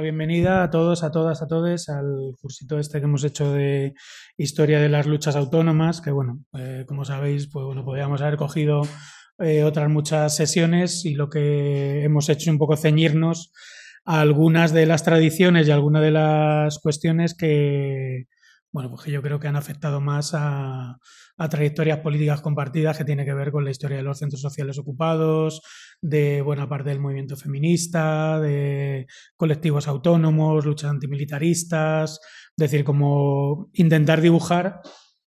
Bienvenida a todos, a todas, a todos al cursito este que hemos hecho de historia de las luchas autónomas, que bueno, eh, como sabéis, pues bueno, podríamos haber cogido eh, otras muchas sesiones y lo que hemos hecho es un poco ceñirnos a algunas de las tradiciones y algunas de las cuestiones que, bueno, pues yo creo que han afectado más a, trayectorias políticas compartidas que tiene que ver con la historia de los centros sociales ocupados, de buena parte del movimiento feminista, de colectivos autónomos, luchas antimilitaristas, es decir, como intentar dibujar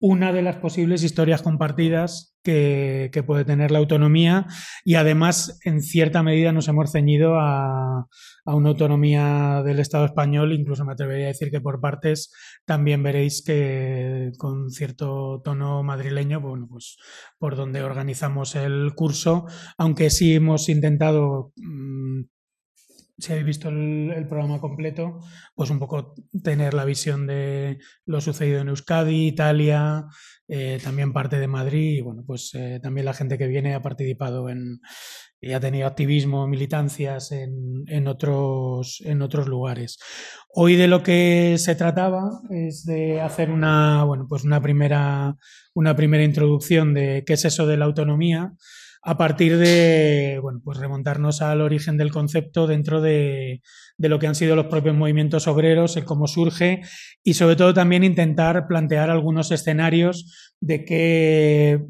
una de las posibles historias compartidas que, puede tener la autonomía y además en cierta medida nos hemos ceñido a, una autonomía del Estado español, incluso me atrevería a decir que por partes también veréis que con cierto tono madrileño, bueno, pues por donde organizamos el curso, aunque sí hemos intentado mm, si habéis visto el, programa completo, pues un poco tener la visión de lo sucedido en Euskadi, Italia, eh, también parte de Madrid, y bueno, pues eh, también la gente que viene ha participado en y ha tenido activismo, militancias en, en, otros, en otros lugares. Hoy de lo que se trataba es de hacer una, bueno, pues una primera, una primera introducción de qué es eso de la autonomía a partir de bueno, pues remontarnos al origen del concepto dentro de, lo que han sido los propios movimientos obreros, el cómo surge y sobre todo también intentar plantear algunos escenarios de qué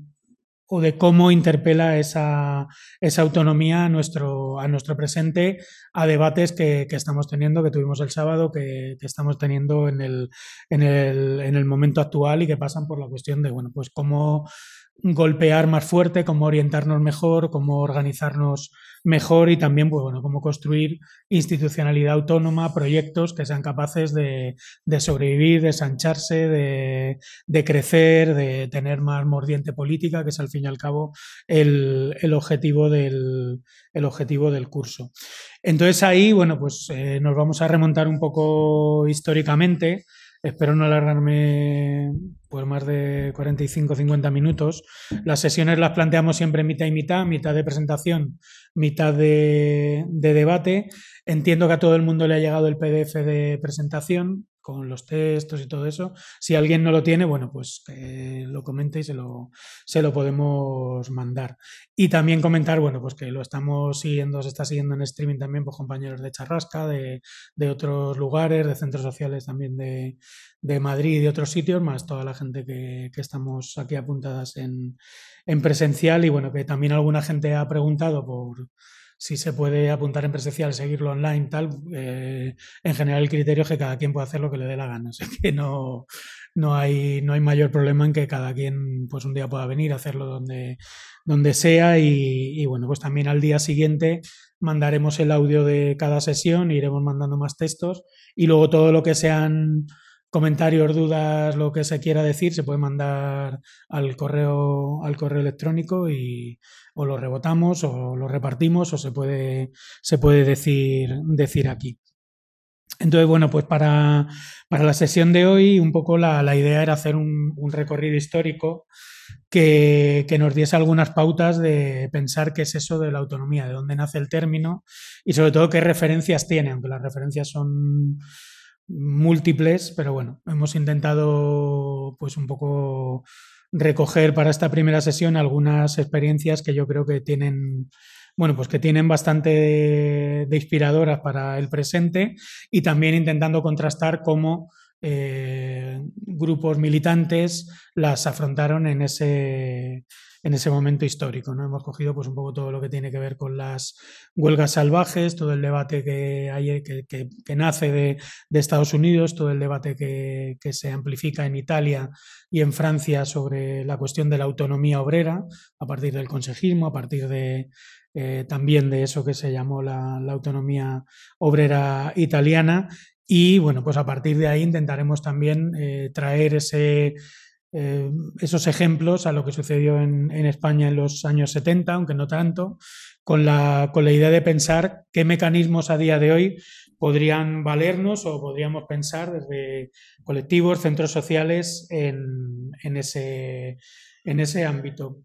o de cómo interpela esa, esa autonomía a nuestro, a nuestro presente, a debates que, estamos teniendo, que tuvimos el sábado, que, que estamos teniendo en el, en, el, en el momento actual y que pasan por la cuestión de, bueno, pues cómo golpear más fuerte, cómo orientarnos mejor, cómo organizarnos mejor y también, pues, bueno, cómo construir institucionalidad autónoma, proyectos que sean capaces de, sobrevivir, de sancharse, de, crecer, de tener más mordiente política, que es al fin y al cabo el, objetivo, del, el objetivo del curso. Entonces ahí, bueno, pues eh, nos vamos a remontar un poco históricamente Espero no alargarme por más de 45 50 minutos. Las sesiones las planteamos siempre mitad y mitad, mitad de presentación, mitad de, de debate. Entiendo que a todo el mundo le ha llegado el PDF de presentación con los textos y todo eso. Si alguien no lo tiene, bueno, pues que lo comente y se lo, se lo podemos mandar. Y también comentar, bueno, pues que lo estamos siguiendo, se está siguiendo en streaming también por compañeros de Charrasca, de, otros lugares, de centros sociales también de, Madrid y de otros sitios, más toda la gente que, estamos aquí apuntadas en, en presencial. Y bueno, que también alguna gente ha preguntado por si se puede apuntar en presencial, seguirlo online, tal, eh, en general el criterio es que cada quien puede hacer lo que le dé la gana. O que no, no, hay, no hay mayor problema en que cada quien pues un día pueda venir a hacerlo donde, donde sea y, bueno, pues también al día siguiente mandaremos el audio de cada sesión, iremos mandando más textos y luego todo lo que sean comentarios, dudas, lo que se quiera decir, se puede mandar al correo, al correo electrónico y o lo rebotamos o lo repartimos o se puede, se puede decir, decir aquí. Entonces, bueno, pues para, la sesión de hoy, un poco la, idea era hacer un, recorrido histórico que, que, nos diese algunas pautas de pensar qué es eso de la autonomía, de dónde nace el término y sobre todo qué referencias tiene, aunque las referencias son múltiples, pero bueno, hemos intentado pues un poco recoger para esta primera sesión algunas experiencias que yo creo que tienen bueno, pues que tienen bastante de, inspiradoras para el presente y también intentando contrastar cómo eh, grupos militantes las afrontaron en ese, en ese momento histórico. ¿no? Hemos cogido pues, un poco todo lo que tiene que ver con las huelgas salvajes, todo el debate que, hay, que, nace de, Estados Unidos, todo el debate que, se amplifica en Italia y en Francia sobre la cuestión de la autonomía obrera, a partir del consejismo, a partir de, eh, también de eso que se llamó la, autonomía obrera italiana. Y bueno, pues a partir de ahí intentaremos también eh, traer ese esos ejemplos a lo que sucedió en, España en los años 70, aunque no tanto, con la, con la idea de pensar qué mecanismos a día de hoy podrían valernos o podríamos pensar desde colectivos, centros sociales en, ese, en ese ámbito.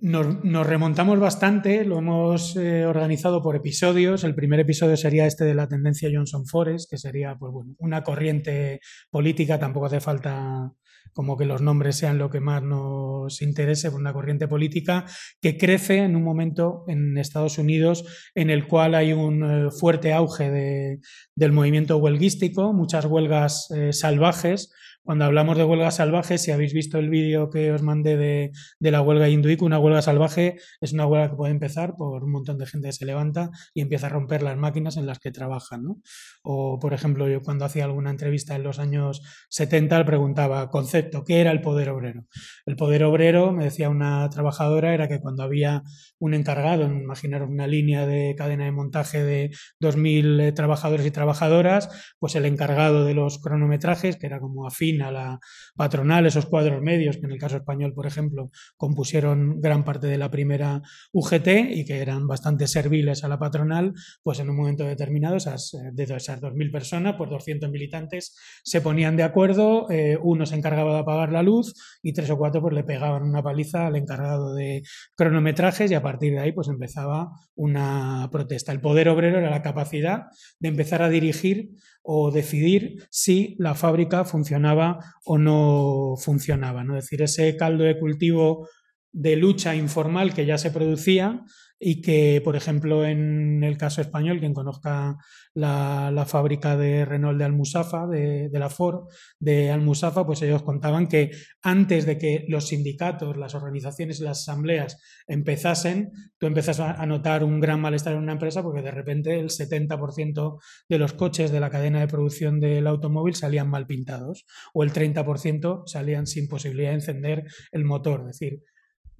Nos, remontamos bastante, lo hemos eh, organizado por episodios. El primer episodio sería este de la tendencia Johnson Forest, que sería pues, bueno, una corriente política, tampoco hace falta como que los nombres sean lo que más nos interese, por una corriente política que crece en un momento en Estados Unidos en el cual hay un eh, fuerte auge del movimiento huelguístico, muchas huelgas eh, salvajes, cuando hablamos de huelgas salvajes, si habéis visto el vídeo que os mandé de, de la huelga hinduico, una huelga salvaje es una huelga que puede empezar por un montón de gente que se levanta y empieza a romper las máquinas en las que trabajan. O, por ejemplo, yo cuando hacía alguna entrevista en los años 70 le preguntaba, concepto, ¿qué era el poder obrero? El poder obrero, me decía una trabajadora, era que cuando había un encargado, imaginaros una línea de cadena de montaje de 2.000 eh, trabajadores y trabajadoras, pues el encargado de los cronometrajes, que era como afín a la patronal, esos cuadros medios, que en el caso español, por ejemplo, compusieron gran parte de la primera UGT y que eran bastante serviles a la patronal, pues en un momento determinado, esas, eh, de esas 2.000 personas, pues 200 militantes se ponían de acuerdo, eh, uno se encargaba de apagar la luz y tres o cuatro pues le pegaban una paliza al encargado de cronometrajes y a partir de ahí pues empezaba una protesta. El poder obrero era la capacidad de empezar a dirigir o decidir si la fábrica funcionaba o no funcionaba. ¿no? Es decir, ese caldo de cultivo de lucha informal que ya se producía y que, por ejemplo, en el caso español, quien conozca la, fábrica de Renault de Almusafa, de, la Ford de Almusafa, pues ellos contaban que antes de que los sindicatos, las organizaciones y las asambleas empezasen, tú empiezas a notar un gran malestar en una empresa porque de repente el 70% de los coches de la cadena de producción del automóvil salían mal pintados o el 30% salían sin posibilidad de encender el motor. Es decir,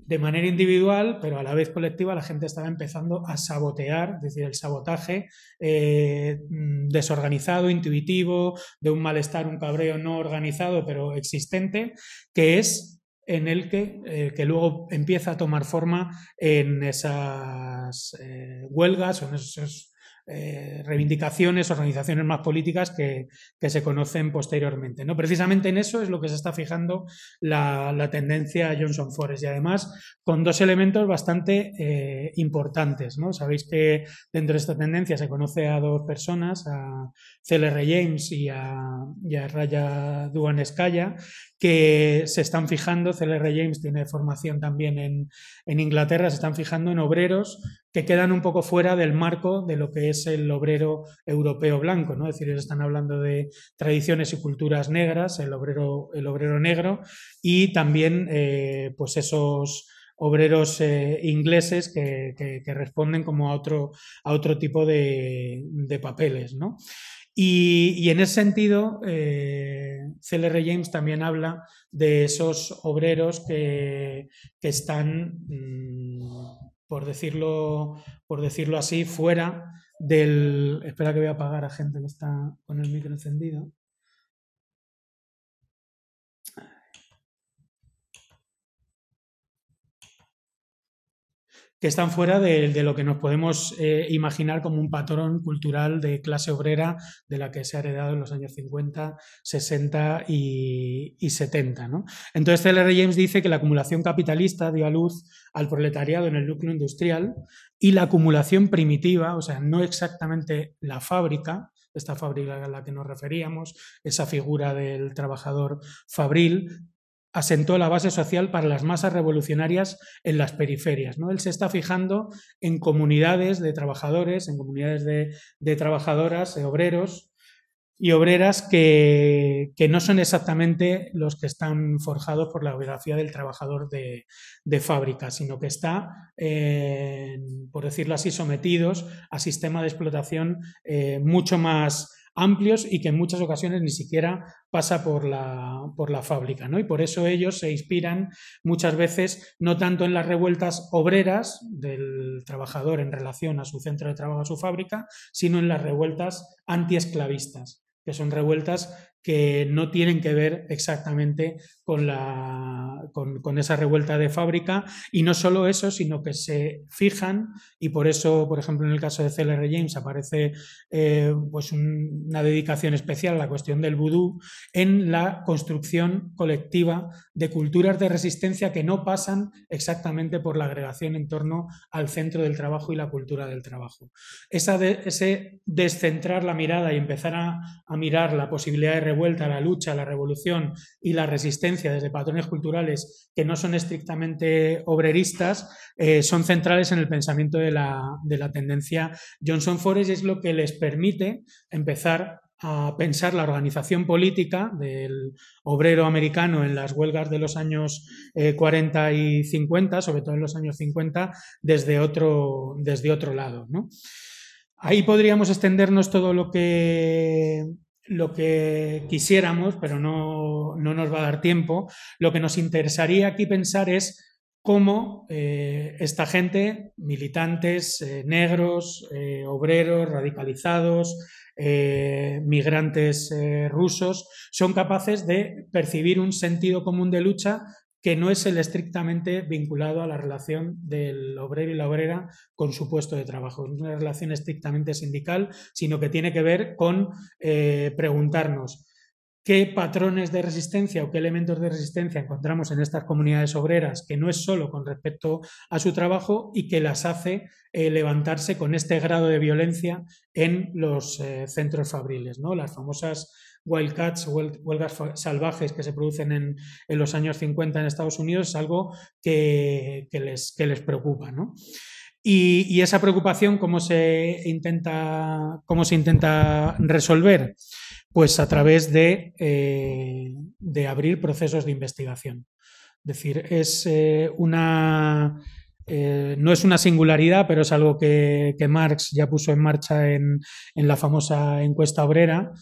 de manera individual, pero a la vez colectiva, la gente estaba empezando a sabotear, es decir, el sabotaje eh, mm, desorganizado, intuitivo, de un malestar, un cabreo no organizado, pero existente, que es en el que, eh, que luego empieza a tomar forma en esas eh, huelgas o en esos eh, reivindicaciones, organizaciones más políticas que, se conocen posteriormente. ¿no? Precisamente en eso es lo que se está fijando la, tendencia Johnson Forest y además con dos elementos bastante eh, importantes. ¿no? Sabéis que dentro de esta tendencia se conoce a dos personas, a CLR James y a, y a Raya Duaneskaya, que se están fijando, CLR James tiene formación también en, en, Inglaterra, se están fijando en obreros que quedan un poco fuera del marco de lo que es el obrero europeo blanco, ¿no? Es decir, ellos están hablando de tradiciones y culturas negras, el obrero, el obrero negro, y también eh, pues esos obreros eh, ingleses que, que, responden como a otro, a otro tipo de, de papeles, ¿no? Y, en ese sentido, eh, CLR James también habla de esos obreros que, están, mm, por, decirlo, por decirlo así, fuera del... Espera que voy a apagar a gente que está con el micro encendido. Que están fuera de, lo que nos podemos eh, imaginar como un patrón cultural de clase obrera de la que se ha heredado en los años 50, 60 y, 70. Entonces, C.L.R. James dice que la acumulación capitalista dio a luz al proletariado en el núcleo industrial y la acumulación primitiva, o sea, no exactamente la fábrica, esta fábrica a la que nos referíamos, esa figura del trabajador fabril, asentó la base social para las masas revolucionarias en las periferias. ¿no? Él se está fijando en comunidades de trabajadores, en comunidades de, trabajadoras, de obreros y obreras que, no son exactamente los que están forjados por la biografía del trabajador de, fábrica, sino que está, por decirlo así, sometidos a sistema de explotación eh, mucho más amplios y que en muchas ocasiones ni siquiera pasa por la, por la fábrica. ¿no? Y por eso ellos se inspiran muchas veces no tanto en las revueltas obreras del trabajador en relación a su centro de trabajo, a su fábrica, sino en las revueltas antiesclavistas, que son revueltas que no tienen que ver exactamente con, la, con, esa revuelta de fábrica. Y no solo eso, sino que se fijan, y por eso, por ejemplo, en el caso de CLR James aparece eh, pues una dedicación especial a la cuestión del vudú en la construcción colectiva de culturas de resistencia que no pasan exactamente por la agregación en torno al centro del trabajo y la cultura del trabajo. Esa ese descentrar la mirada y empezar a, a mirar la posibilidad de revuelta, la lucha, la revolución y la resistencia desde patrones culturales que no son estrictamente obreristas, eh, son centrales en el pensamiento de la, tendencia Johnson Forest y es lo que les permite empezar a pensar la organización política del obrero americano en las huelgas de los años 40 eh, y 50, sobre todo en los años 50, desde otro, desde otro lado. Ahí podríamos extendernos todo lo que lo que quisiéramos, pero no, nos va a dar tiempo. Lo que nos interesaría aquí pensar es cómo eh, esta gente, militantes eh, negros, eh, obreros, radicalizados, migrantes rusos, son capaces de percibir un sentido común de lucha que no es el estrictamente vinculado a la relación del obrero y la obrera con su puesto de trabajo. Es una relación estrictamente sindical, sino que tiene que ver con eh, preguntarnos qué patrones de resistencia o qué elementos de resistencia encontramos en estas comunidades obreras, que no es solo con respecto a su trabajo y que las hace eh, levantarse con este grado de violencia en los eh, centros fabriles, ¿no? las famosas wildcats, huelgas salvajes que se producen en, los años 50 en Estados Unidos, es algo que, les, les, preocupa. Y, esa preocupación, ¿cómo se, intenta, ¿cómo se intenta resolver? Pues a través de, eh, de abrir procesos de investigación. Es decir, es eh, una... Eh, no es una singularidad, pero es algo que, Marx ya puso en marcha en, en la famosa encuesta obrera,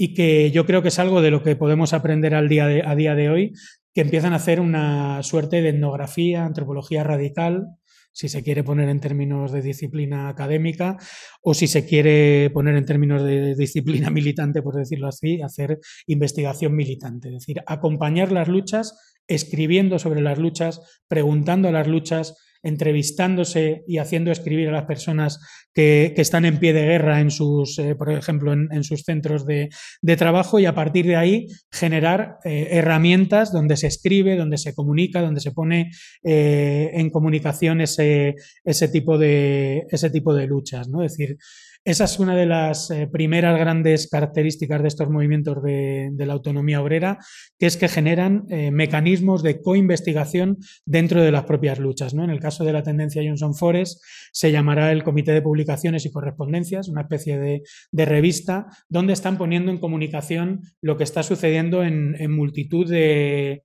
y que yo creo que es algo de lo que podemos aprender al día a día de hoy, que empiezan a hacer una suerte de etnografía, antropología radical, si se quiere poner en términos de disciplina académica o si se quiere poner en términos de disciplina militante, por decirlo así, hacer investigación militante, es decir, acompañar las luchas, escribiendo sobre las luchas, preguntando a las luchas, entrevistándose y haciendo escribir a las personas que, están en pie de guerra en sus, eh, por ejemplo, en, sus centros de, trabajo y a partir de ahí generar eh, herramientas donde se escribe, donde se comunica, donde se pone eh, en comunicación ese, tipo de, ese tipo de luchas. ¿no? Decir, esa es una de las eh, primeras grandes características de estos movimientos de, la autonomía obrera, que es que generan eh, mecanismos de coinvestigación dentro de las propias luchas. ¿no? En el caso de la tendencia Johnson Forest, se llamará el Comité de Publicaciones y Correspondencias, una especie de, revista, donde están poniendo en comunicación lo que está sucediendo en multitud de,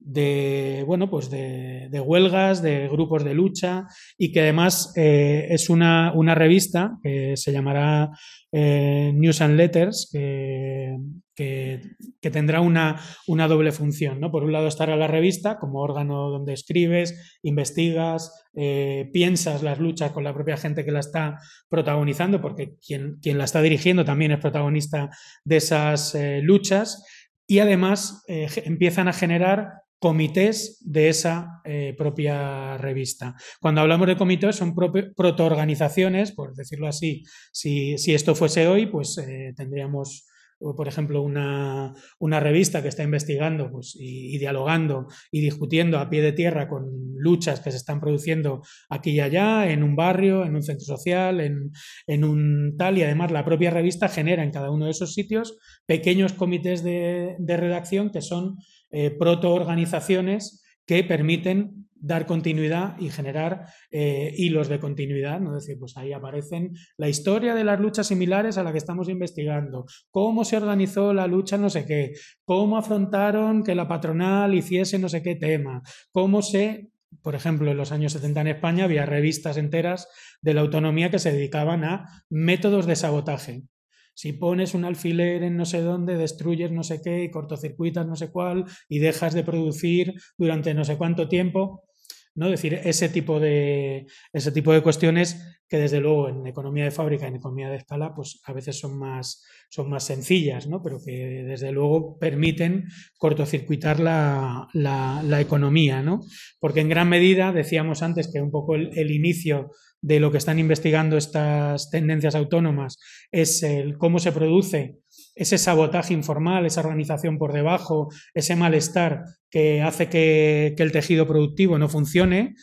de, bueno, pues de, huelgas, de grupos de lucha y que además eh, es una, revista que se llamará eh, News and Letters, que, que, tendrá una, una, doble función. ¿no? Por un lado estará la revista como órgano donde escribes, investigas, eh, piensas las luchas con la propia gente que la está protagonizando, porque quien, quien la está dirigiendo también es protagonista de esas luchas y además empiezan a generar comités de esa eh, propia revista. Cuando hablamos de comités son protoorganizaciones, por decirlo así. Si, esto fuese hoy, pues eh, tendríamos, por ejemplo, una, revista que está investigando pues, y, dialogando y discutiendo a pie de tierra con luchas que se están produciendo aquí y allá, en un barrio, en un centro social, en, un tal, y además la propia revista genera en cada uno de esos sitios pequeños comités de redacción que son eh, protoorganizaciones que permiten dar continuidad y generar eh, hilos de continuidad, ¿no? Es decir, pues ahí aparecen la historia de las luchas similares a la que estamos investigando, cómo se organizó la lucha no sé qué, cómo afrontaron que la patronal hiciese no sé qué tema, cómo se, por ejemplo, en los años 70 en España había revistas enteras de la autonomía que se dedicaban a métodos de sabotaje, si pones un alfiler en no sé dónde, destruyes no sé qué y cortocircuitas no sé cuál y dejas de producir durante no sé cuánto tiempo. ¿no? Es decir, ese tipo, de, ese tipo de cuestiones que desde luego en economía de fábrica, en economía de escala, pues a veces son más, son más sencillas, ¿no? pero que desde luego permiten cortocircuitar la, la, economía, ¿no? porque en gran medida, decíamos antes que un poco el, inicio de lo que están investigando estas tendencias autónomas es el cómo se produce ese sabotaje informal, esa organización por debajo, ese malestar que hace que, que el tejido productivo no funcione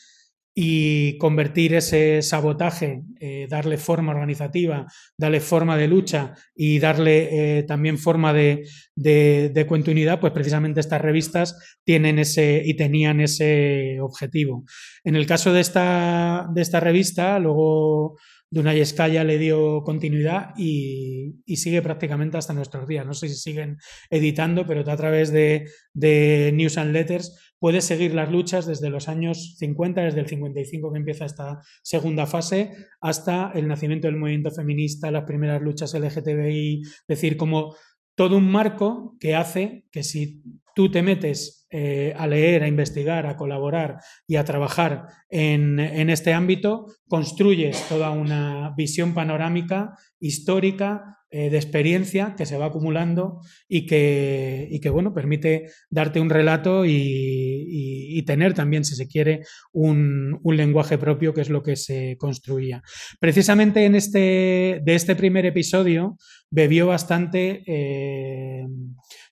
y convertir ese sabotaje, eh, darle forma organizativa, darle forma de lucha y darle eh, también forma de, de, continuidad, pues precisamente estas revistas tienen ese y tenían ese objetivo. En el caso de esta, de esta revista, luego Dunay Escaya le dio continuidad y, sigue prácticamente hasta nuestros días. No sé si siguen editando, pero a través de, de News and Letters puedes seguir las luchas desde los años 50, desde el 55 que empieza esta segunda fase, hasta el nacimiento del movimiento feminista, las primeras luchas LGTBI, es decir, como todo un marco que hace que si tú te metes eh, a leer, a investigar, a colaborar y a trabajar en, este ámbito, construyes toda una visión panorámica, histórica, eh, de experiencia que se va acumulando y que, bueno, permite darte un relato y, tener también, si se quiere, un, lenguaje propio, que es lo que se construía. Precisamente en este, de este primer episodio bebió bastante. Eh,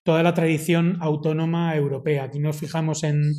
toda la tradición autónoma europea. Aquí nos fijamos en,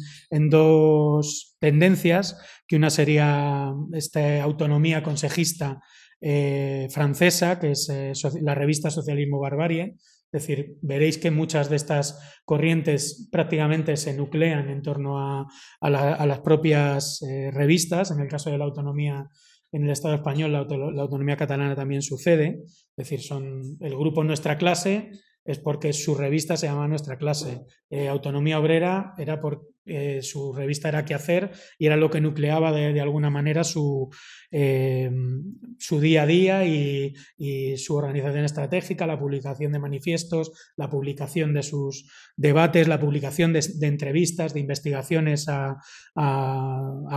dos tendencias, que una sería esta autonomía consejista eh, francesa, que es eh, la revista Socialismo Barbarie. Es decir, veréis que muchas de estas corrientes prácticamente se nuclean en torno a, las propias eh, revistas. En el caso de la autonomía en el Estado español, la, la, autonomía catalana también sucede. Es decir, son el grupo Nuestra Clase es porque su revista se llama Nuestra Clase. Eh, Autonomía Obrera era por eh, su revista era qué hacer y era lo que nucleaba de, alguna manera su, eh, su día a día y, su organización estratégica, la publicación de manifiestos, la publicación de sus debates, la publicación de, entrevistas, de investigaciones a,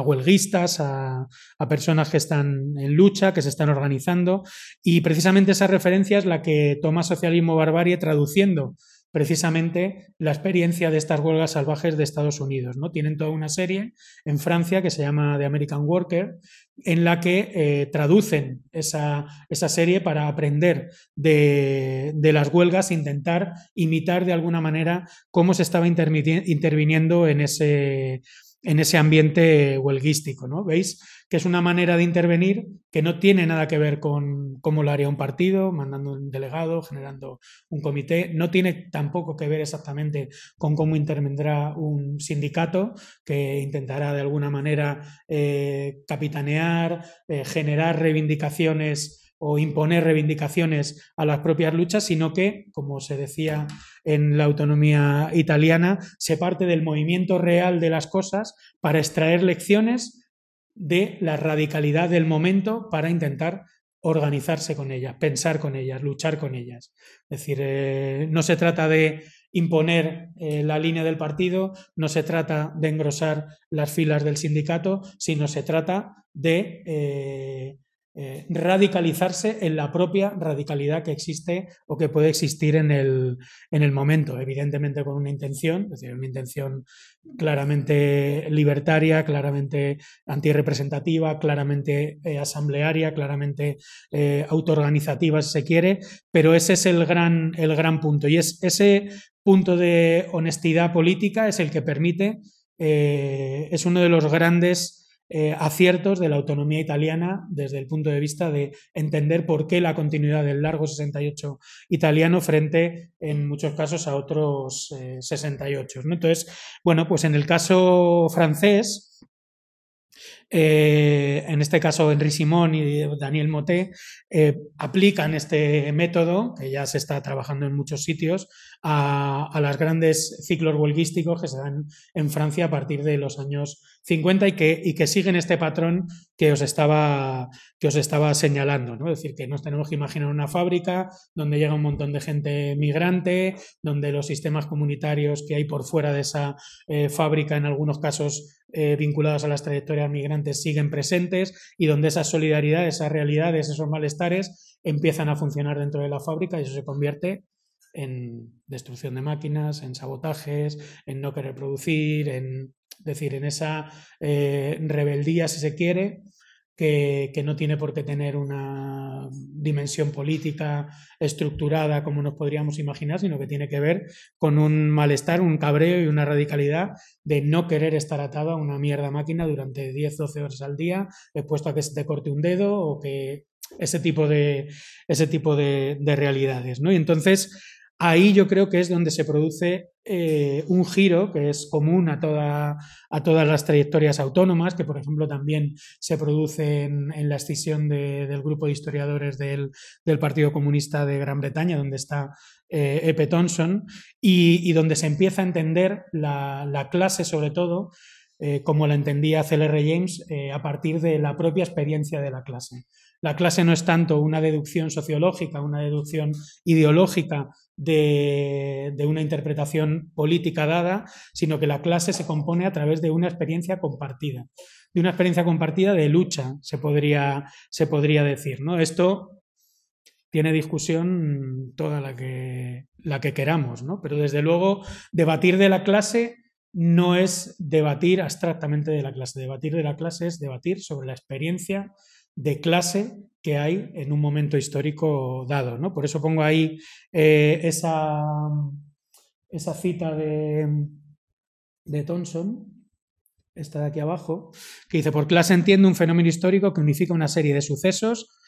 huelguistas, a, personas que están en lucha, que se están organizando. Y precisamente esa referencia es la que toma Socialismo Barbarie traduciendo precisamente la experiencia de estas huelgas salvajes de Estados Unidos. ¿no? Tienen toda una serie en Francia que se llama The American Worker, en la que eh, traducen esa, serie para aprender de, las huelgas, intentar imitar de alguna manera cómo se estaba interviniendo en ese, en ese ambiente huelguístico. ¿no? ¿Veis? que es una manera de intervenir que no tiene nada que ver con cómo lo haría un partido, mandando un delegado, generando un comité, no tiene tampoco que ver exactamente con cómo intervendrá un sindicato que intentará de alguna manera eh, capitanear, eh, generar reivindicaciones o imponer reivindicaciones a las propias luchas, sino que, como se decía en la autonomía italiana, se parte del movimiento real de las cosas para extraer lecciones de la radicalidad del momento para intentar organizarse con ellas, pensar con ellas, luchar con ellas. Es decir, eh, no se trata de imponer eh, la línea del partido, no se trata de engrosar las filas del sindicato, sino se trata de eh, eh, radicalizarse en la propia radicalidad que existe o que puede existir en el, en el momento, evidentemente con una intención, es decir, una intención claramente libertaria, claramente antirrepresentativa, claramente eh, asamblearia, claramente eh, autoorganizativa, si se quiere, pero ese es el gran, el gran punto. Y es ese punto de honestidad política es el que permite, es uno de los grandes eh, aciertos de la autonomía italiana desde el punto de vista de entender por qué la continuidad del largo 68 italiano frente en muchos casos a otros 68. Eh, Entonces, bueno, pues en el caso francés, eh, en este caso Henri Simón y Daniel Moté, aplican este método, que ya se está trabajando en muchos sitios, a, a los grandes ciclos huelguísticos que se dan en Francia a partir de los años 50 y que, y que siguen este patrón que os estaba, que os estaba señalando. ¿no? Es decir, que nos tenemos que imaginar una fábrica donde llega un montón de gente migrante, donde los sistemas comunitarios que hay por fuera de esa eh, fábrica, en algunos casos eh, vinculados a las trayectorias migrantes, siguen presentes y donde esa solidaridad, esas realidades, esos malestares empiezan a funcionar dentro de la fábrica y eso se convierte en destrucción de máquinas, en sabotajes, en no querer producir, en decir, en esa eh, rebeldía, si se quiere, que, que, no tiene por qué tener una dimensión política estructurada como nos podríamos imaginar, sino que tiene que ver con un malestar, un cabreo y una radicalidad de no querer estar atado a una mierda máquina durante 10, 12 horas al día, expuesto a que se te corte un dedo o que ese tipo de, ese tipo de realidades. ¿no? Y entonces ahí yo creo que es donde se produce eh, un giro que es común a, a, todas las trayectorias autónomas, que por ejemplo también se produce en, la escisión de, del grupo de historiadores del, Partido Comunista de Gran Bretaña, donde está eh, Epe Thompson, y, donde se empieza a entender la, la clase sobre todo. Eh, como la entendía CLR James, eh, a partir de la propia experiencia de la clase. La clase no es tanto una deducción sociológica, una deducción ideológica de, una interpretación política dada, sino que la clase se compone a través de una experiencia compartida, de una experiencia compartida de lucha, se podría, se podría decir. ¿no? Esto tiene discusión toda la que, la que queramos, ¿no? pero desde luego debatir de la clase no es debatir abstractamente de la clase, debatir de la clase es debatir sobre la experiencia de clase que hay en un momento histórico dado. ¿no? Por eso pongo ahí eh, esa, esa, cita de, de Thompson, esta de aquí abajo, que dice, por clase entiendo un fenómeno histórico que unifica una serie de sucesos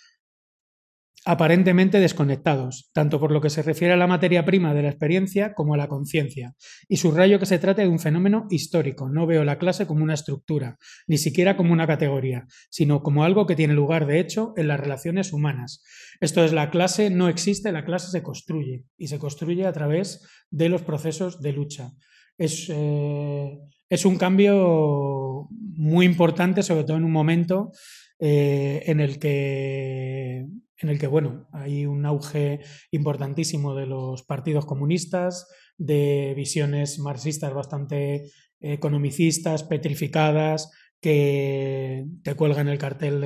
aparentemente desconectados, tanto por lo que se refiere a la materia prima de la experiencia como a la conciencia. Y subrayo que se trata de un fenómeno histórico. No veo la clase como una estructura, ni siquiera como una categoría, sino como algo que tiene lugar de hecho en las relaciones humanas. Esto es, la clase no existe, la clase se construye y se construye a través de los procesos de lucha. Es, eh, es un cambio muy importante, sobre todo en un momento eh, en el que en el que, bueno, hay un auge importantísimo de los partidos comunistas, de visiones marxistas bastante economicistas, petrificadas, que te cuelgan el cartel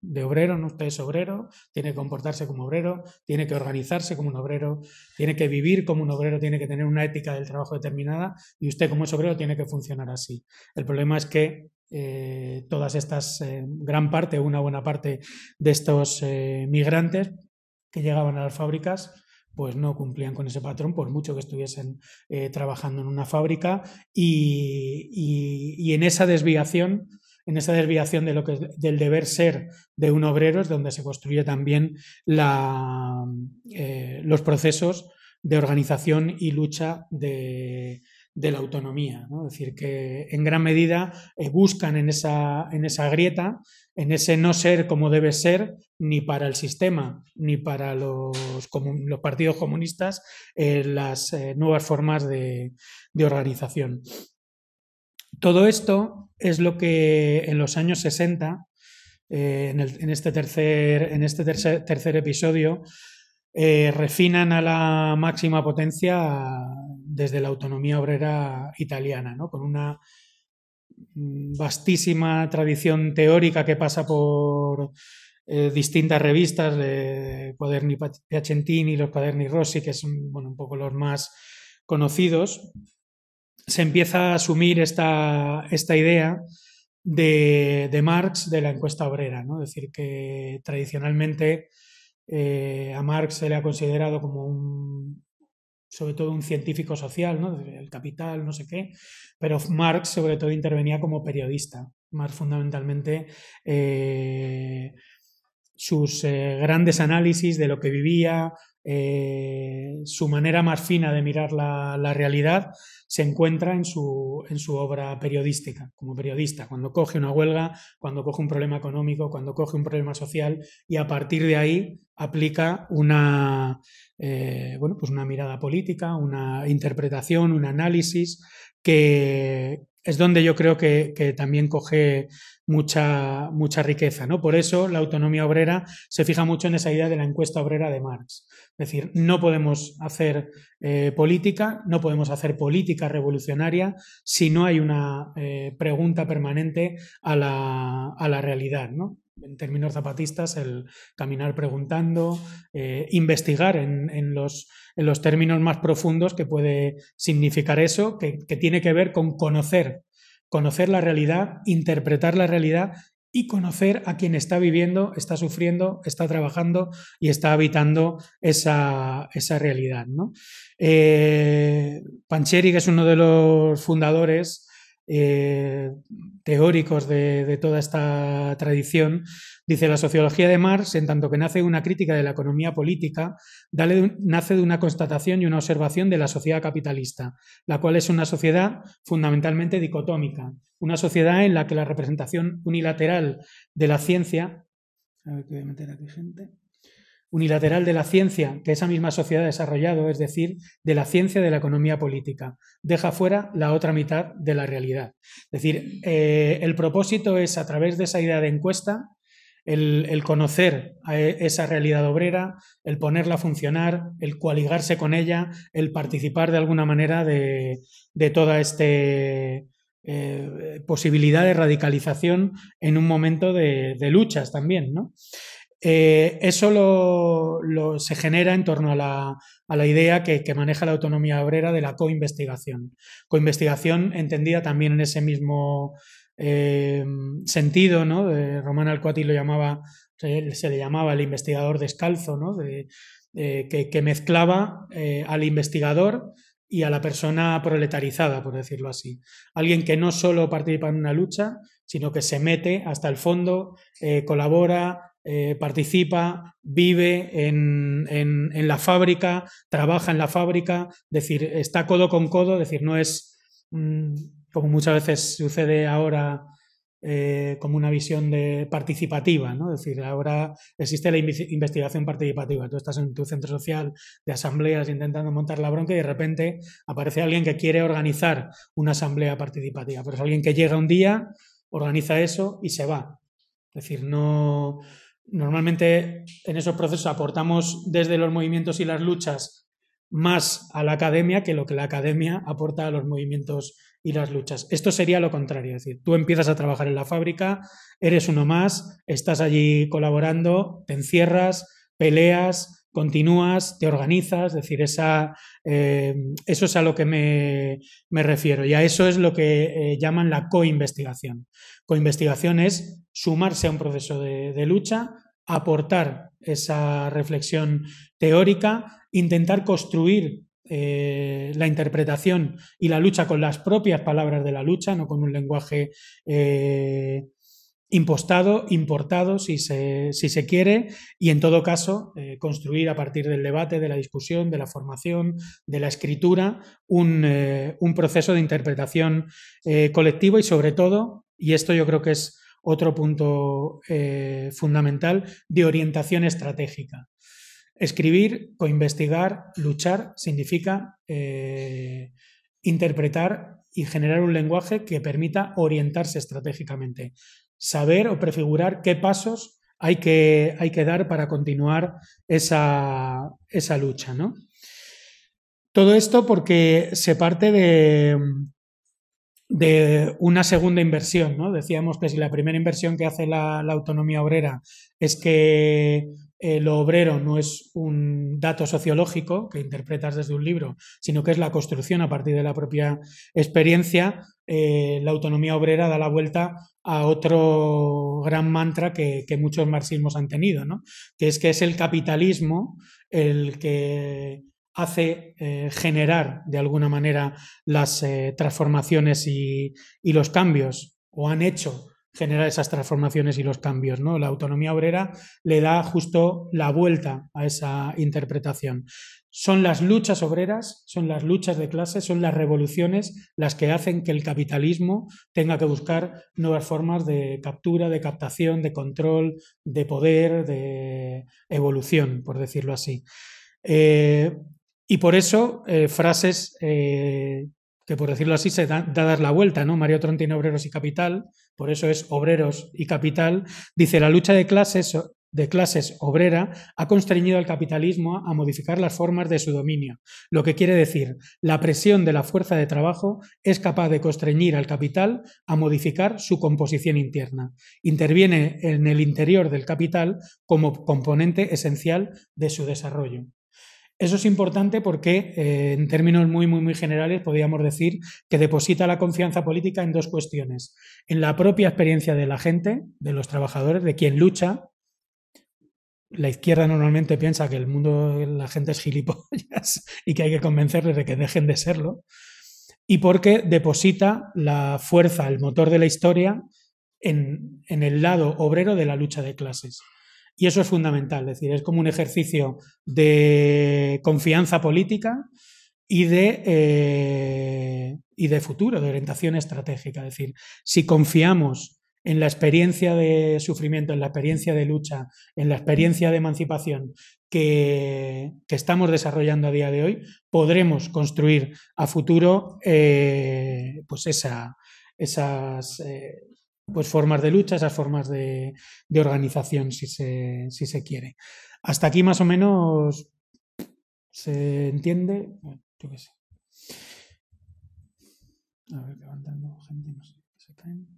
de, obrero, no usted es obrero, tiene que comportarse como obrero, tiene que organizarse como un obrero, tiene que vivir como un obrero, tiene que tener una ética del trabajo determinada y usted como es obrero tiene que funcionar así. El problema es que eh, todas estas, eh, gran parte, una buena parte de estos eh, migrantes que llegaban a las fábricas, pues no cumplían con ese patrón, por mucho que estuviesen trabajando en una fábrica, y, y, en esa desviación, en esa desviación de lo que del deber ser de un obrero es donde se construye también la, los procesos de organización y lucha de, de la autonomía. ¿no? Es decir, que en gran medida eh, buscan en esa, en esa grieta, en ese no ser como debe ser, ni para el sistema, ni para los, partidos comunistas, eh, las eh, nuevas formas de, organización. Todo esto es lo que en los años 60, eh, en, este tercer, en este tercer episodio, eh, refinan a la máxima potencia desde la autonomía obrera italiana, ¿no? con una vastísima tradición teórica que pasa por eh, distintas revistas, de Cuaderni Piacentini, los Cuaderni Rossi, que son bueno, un poco los más conocidos, se empieza a asumir esta, esta idea de, de, Marx de la encuesta obrera, ¿no? es decir, que tradicionalmente eh, a Marx se le ha considerado como un, sobre todo un científico social, ¿no? el capital, no sé qué, pero Marx sobre todo intervenía como periodista. Marx fundamentalmente eh, sus eh, grandes análisis de lo que vivía eh, su manera más fina de mirar la, realidad se encuentra en su, en su, obra periodística, como periodista, cuando coge una huelga, cuando coge un problema económico, cuando coge un problema social y a partir de ahí aplica una, eh, bueno, pues una mirada política, una interpretación, un análisis que es donde yo creo que, también coge mucha, mucha riqueza. ¿no? Por eso la autonomía obrera se fija mucho en esa idea de la encuesta obrera de Marx. Es decir, no podemos hacer eh, política, no podemos hacer política revolucionaria si no hay una eh, pregunta permanente a la, a la realidad. ¿no? En términos zapatistas, el caminar preguntando, eh, investigar en, en, los, en, los, términos más profundos que puede significar eso, que, que, tiene que ver con conocer conocer la realidad, interpretar la realidad y conocer a quien está viviendo, está sufriendo, está trabajando y está habitando esa, esa realidad. ¿no? Eh, Pancheri, que es uno de los fundadores eh, teóricos de, toda esta tradición, dice la sociología de Marx, en tanto que nace una crítica de la economía política, nace de una constatación y una observación de la sociedad capitalista, la cual es una sociedad fundamentalmente dicotómica, una sociedad en la que la representación unilateral de la ciencia, a ver, voy a meter aquí gente unilateral de la ciencia que esa misma sociedad ha desarrollado, es decir, de la ciencia de la economía política. Deja fuera la otra mitad de la realidad. Es decir, eh, el propósito es, a través de esa idea de encuesta, el, conocer a e, esa realidad obrera, el ponerla a funcionar, el coaligarse con ella, el participar de alguna manera de, toda esta eh, posibilidad de radicalización en un momento de, de luchas también, ¿no? Eh, eso lo, se genera en torno a la, idea que, maneja la autonomía obrera de la coinvestigación. Coinvestigación entendida también en ese mismo eh, sentido, ¿no? De Román Alcuati lo llamaba, se, le llamaba el investigador descalzo. De, que, mezclaba eh, al investigador y a la persona proletarizada, por decirlo así. Alguien que no solo participa en una lucha, sino que se mete hasta el fondo, colabora, eh, participa, vive en, la fábrica, trabaja en la fábrica, decir, está codo con codo, decir, no es mm, como muchas veces sucede ahora eh, como una visión de participativa, ¿no? Es decir, ahora existe la investigación participativa. Tú estás en tu centro social de asambleas intentando montar la bronca y de repente aparece alguien que quiere organizar una asamblea participativa. Pero es alguien que llega un día, organiza eso y se va. Es decir, no, Normalmente en esos procesos aportamos desde los movimientos y las luchas más a la academia que lo que la academia aporta a los movimientos y las luchas. Esto sería lo contrario, es decir, tú empiezas a trabajar en la fábrica, eres uno más, estás allí colaborando, te encierras, peleas, continúas, te organizas, es decir, esa, eh, eso es a lo que me, refiero y a eso es lo que eh, llaman la coinvestigación. Coinvestigación es sumarse a un proceso de, lucha, aportar esa reflexión teórica, intentar construir eh, la interpretación y la lucha con las propias palabras de la lucha, no con un lenguaje impostado, importado, si se, si se, quiere, y en todo caso eh, construir a partir del debate, de la discusión, de la formación, de la escritura, un, un proceso de interpretación colectivo y sobre todo, y esto yo creo que es otro punto eh, fundamental de orientación estratégica. Escribir, coinvestigar, luchar significa eh, interpretar y generar un lenguaje que permita orientarse estratégicamente, saber o prefigurar qué pasos hay que, hay que dar para continuar esa, esa lucha. ¿no? Todo esto porque se parte de, de una segunda inversión. ¿no? Decíamos que si la primera inversión que hace la, autonomía obrera es que eh, lo obrero no es un dato sociológico que interpretas desde un libro, sino que es la construcción a partir de la propia experiencia, eh, la autonomía obrera da la vuelta a otro gran mantra que, muchos marxismos han tenido, ¿no? que es que es el capitalismo el que hace eh, generar de alguna manera las eh, transformaciones y, los cambios, o han hecho generar esas transformaciones y los cambios. ¿no? La autonomía obrera le da justo la vuelta a esa interpretación. Son las luchas obreras, son las luchas de clases, son las revoluciones las que hacen que el capitalismo tenga que buscar nuevas formas de captura, de captación, de control, de poder, de evolución, por decirlo así. Eh, y por eso eh, frases eh, que por decirlo así se da, dar la vuelta, ¿no? Mario Tron tiene obreros y capital, por eso es obreros y capital. Dice, la lucha de clases, de clases obrera ha constreñido al capitalismo a modificar las formas de su dominio, lo que quiere decir, la presión de la fuerza de trabajo es capaz de constreñir al capital a modificar su composición interna. Interviene en el interior del capital como componente esencial de su desarrollo. Eso es importante porque, eh, en términos muy, muy, muy generales, podríamos decir que deposita la confianza política en dos cuestiones. En la propia experiencia de la gente, de los trabajadores, de quien lucha. La izquierda normalmente piensa que el mundo, la gente es gilipollas y que hay que convencerles de que dejen de serlo. Y porque deposita la fuerza, el motor de la historia, en el lado obrero de la lucha de clases. Y eso es fundamental, es decir, es como un ejercicio de confianza política y de, eh, y de futuro, de orientación estratégica. Es decir, si confiamos en la experiencia de sufrimiento, en la experiencia de lucha, en la experiencia de emancipación que, estamos desarrollando a día de hoy, podremos construir a futuro eh, pues esa, esas, eh, pues formas de lucha, esas formas de, organización, si se, si se, quiere. Hasta aquí más o menos se entiende. yo qué sé. A ver, levantando gente, no sé, se caen.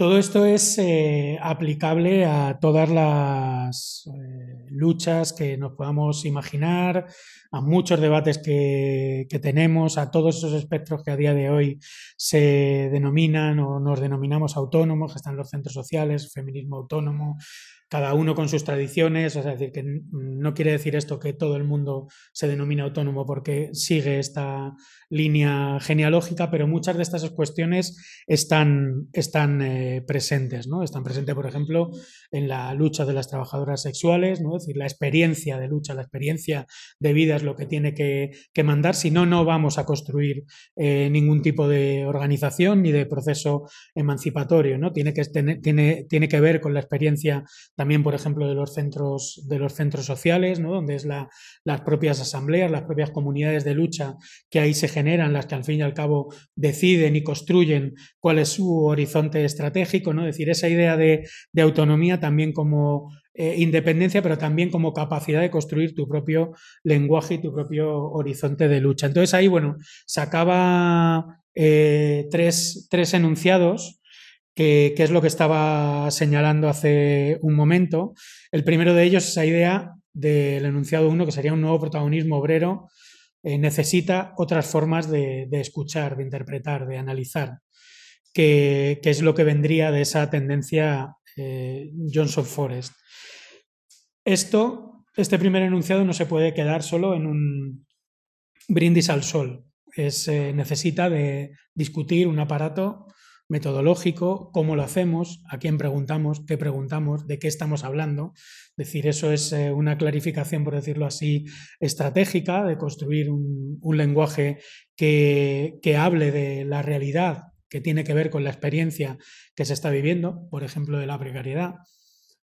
Todo esto es eh, aplicable a todas las eh, luchas que nos podamos imaginar, a muchos debates que, tenemos, a todos esos espectros que a día de hoy se denominan o nos denominamos autónomos, que están los centros sociales, feminismo autónomo, cada uno con sus tradiciones, es decir, que no quiere decir esto que todo el mundo se denomina autónomo porque sigue esta línea genealógica, pero muchas de estas cuestiones están, están eh, presentes, ¿no? Están presentes, por ejemplo, en la lucha de las trabajadoras sexuales, ¿no? Es decir, la experiencia de lucha, la experiencia de vida es lo que tiene que, mandar, si no, no vamos a construir eh, ningún tipo de organización ni de proceso emancipatorio, ¿no? Tiene que, tiene, tiene que ver con la experiencia también, por ejemplo, de los centros, de los centros sociales, ¿no? donde es la, las propias asambleas, las propias comunidades de lucha que ahí se generan, las que al fin y al cabo deciden y construyen cuál es su horizonte estratégico, ¿no? Es decir, esa idea de, autonomía también como eh, independencia, pero también como capacidad de construir tu propio lenguaje y tu propio horizonte de lucha. Entonces ahí, bueno, sacaba eh, tres, tres enunciados que, es lo que estaba señalando hace un momento. El primero de ellos es esa idea del enunciado 1, que sería un nuevo protagonismo obrero, eh, necesita otras formas de, escuchar, de interpretar, de analizar, que, es lo que vendría de esa tendencia eh, Johnson Forest. Esto, este primer enunciado no se puede quedar solo en un brindis al sol. Es, eh, necesita de discutir un aparato metodológico, cómo lo hacemos, a quién preguntamos, qué preguntamos, de qué estamos hablando. Es decir, eso es eh, una clarificación, por decirlo así, estratégica de construir un, lenguaje que, que hable de la realidad que tiene que ver con la experiencia que se está viviendo, por ejemplo, de la precariedad,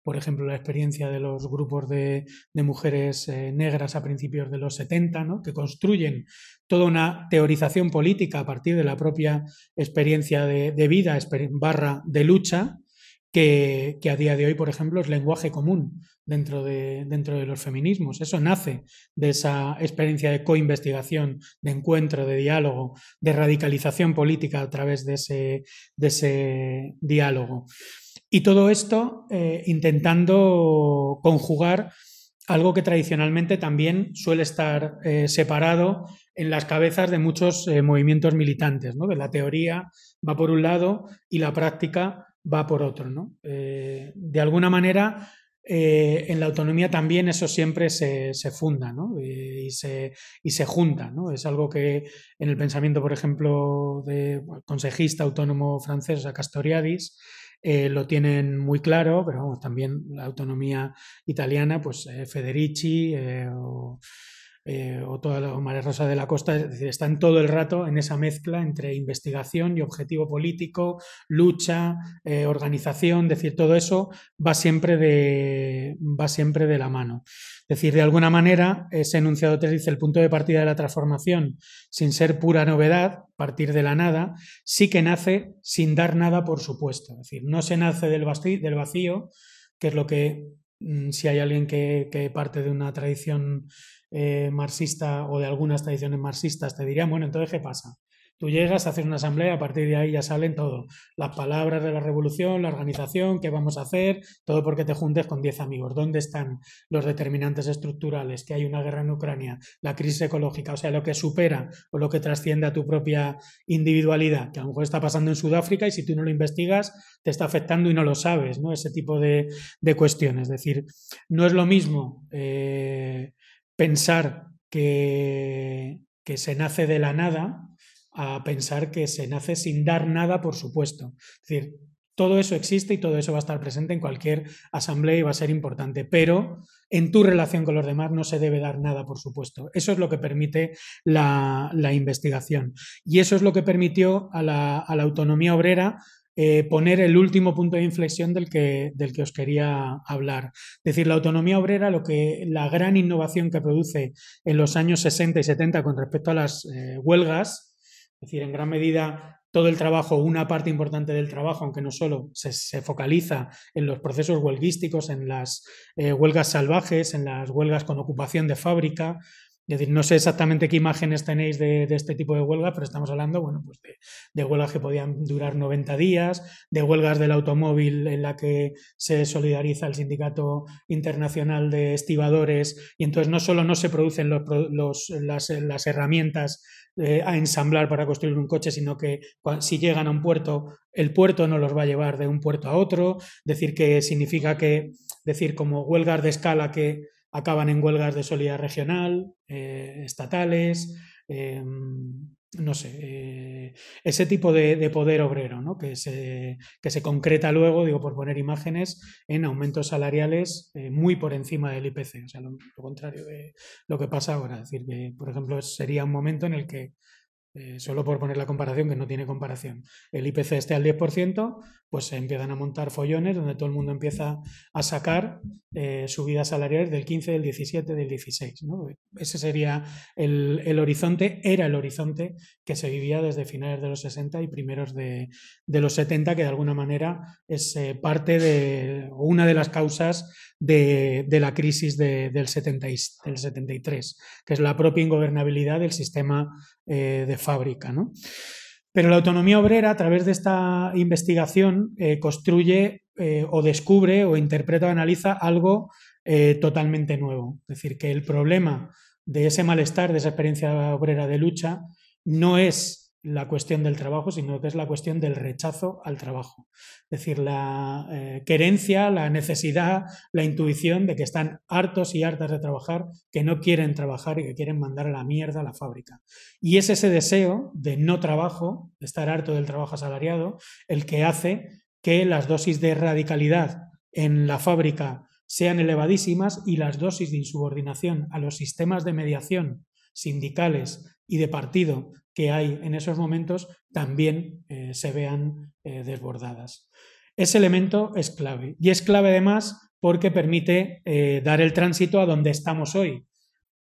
por ejemplo, la experiencia de los grupos de, mujeres eh, negras a principios de los 70, ¿no? que construyen toda una teorización política a partir de la propia experiencia de, vida, barra de lucha, que, a día de hoy, por ejemplo, es lenguaje común dentro de, dentro de los feminismos. Eso nace de esa experiencia de coinvestigación, de encuentro, de diálogo, de radicalización política a través de ese, de ese diálogo. Y todo esto eh, intentando conjugar algo que tradicionalmente también suele estar eh, separado en las cabezas de muchos eh, movimientos militantes, ¿no? que la teoría va por un lado y la práctica va por otro. de alguna manera, en la autonomía también eso siempre se, funda y, se, y, se, junta. ¿no? Es algo que en el pensamiento, por ejemplo, de consejista autónomo francés, Castoriadis, eh, lo tienen muy claro, pero vamos, también la autonomía italiana, pues eh, Federici o eh, o toda la María Rosa de la Costa, es decir, están todo el rato en esa mezcla entre investigación y objetivo político, lucha, eh, organización, es decir, todo eso va siempre de, va siempre de la mano. Es decir, de alguna manera, ese enunciado te dice el punto de partida de la transformación, sin ser pura novedad, partir de la nada, sí que nace sin dar nada por supuesto. Es decir, no se nace del vacío, del vacío que es lo que, mm, si hay alguien que, que parte de una tradición eh, marxista o de algunas tradiciones marxistas, te dirían, bueno, entonces, ¿qué pasa? Tú llegas, haces una asamblea, a partir de ahí ya salen todo. Las palabras de la revolución, la organización, qué vamos a hacer, todo porque te juntes con 10 amigos. ¿Dónde están los determinantes estructurales? Que hay una guerra en Ucrania, la crisis ecológica, o sea, lo que supera o lo que trasciende a tu propia individualidad, que a lo mejor está pasando en Sudáfrica y si tú no lo investigas, te está afectando y no lo sabes, ¿no? Ese tipo de, cuestiones. Es decir, no es lo mismo. Eh, pensar que, que se nace de la nada a pensar que se nace sin dar nada, por supuesto. Es decir, todo eso existe y todo eso va a estar presente en cualquier asamblea y va a ser importante, pero en tu relación con los demás no se debe dar nada, por supuesto. Eso es lo que permite la, la investigación. Y eso es lo que permitió a la, a la autonomía obrera eh, poner el último punto de inflexión del que, del que os quería hablar. Es decir, la autonomía obrera, lo que, la gran innovación que produce en los años 60 y 70 con respecto a las eh, huelgas, es decir, en gran medida todo el trabajo, una parte importante del trabajo, aunque no solo, se, focaliza en los procesos huelguísticos, en las eh, huelgas salvajes, en las huelgas con ocupación de fábrica, es decir, no sé exactamente qué imágenes tenéis de, este tipo de huelga, pero estamos hablando bueno, pues de, huelgas que podían durar 90 días, de huelgas del automóvil en la que se solidariza el Sindicato Internacional de Estibadores y entonces no solo no se producen los, las, herramientas eh, a ensamblar para construir un coche, sino que si llegan a un puerto, el puerto no los va a llevar de un puerto a otro, decir que significa que, decir como huelgas de escala que acaban en huelgas de solidaridad regional, eh, estatales, em, no sé, eh, ese tipo de, poder obrero ¿no? que, se, que, se, concreta luego, digo, por poner imágenes, en aumentos salariales eh, muy por encima del IPC, o sea, lo, contrario de lo que pasa ahora. Es decir, que, por ejemplo, sería un momento en el que eh, solo por poner la comparación, que no tiene comparación, el IPC esté al 10%, pues se empiezan a montar follones donde todo el mundo empieza a sacar eh, subidas salariales del 15, del 17, del 16. Ese sería el, horizonte, era el horizonte que se vivía desde finales de los 60 y primeros de, los 70, que de alguna manera es eh, parte de una de las causas de, la crisis del, 70, del 73, que es la propia ingobernabilidad del sistema de fábrica. Pero la autonomía obrera, a través de esta investigación, eh, construye eh, o descubre o interpreta o analiza algo totalmente nuevo. Es decir, que el problema de ese malestar, de esa experiencia obrera de lucha, no es la cuestión del trabajo, sino que es la cuestión del rechazo al trabajo. Es decir, la eh, querencia, la necesidad, la intuición de que están hartos y hartas de trabajar, que no quieren trabajar y que quieren mandar a la mierda a la fábrica. Y es ese deseo de no trabajo, de estar harto del trabajo asalariado, el que hace que las dosis de radicalidad en la fábrica sean elevadísimas y las dosis de insubordinación a los sistemas de mediación sindicales y de partido que hay en esos momentos también eh, se vean eh, desbordadas. Ese elemento es clave y es clave además porque permite eh, dar el tránsito a donde estamos hoy,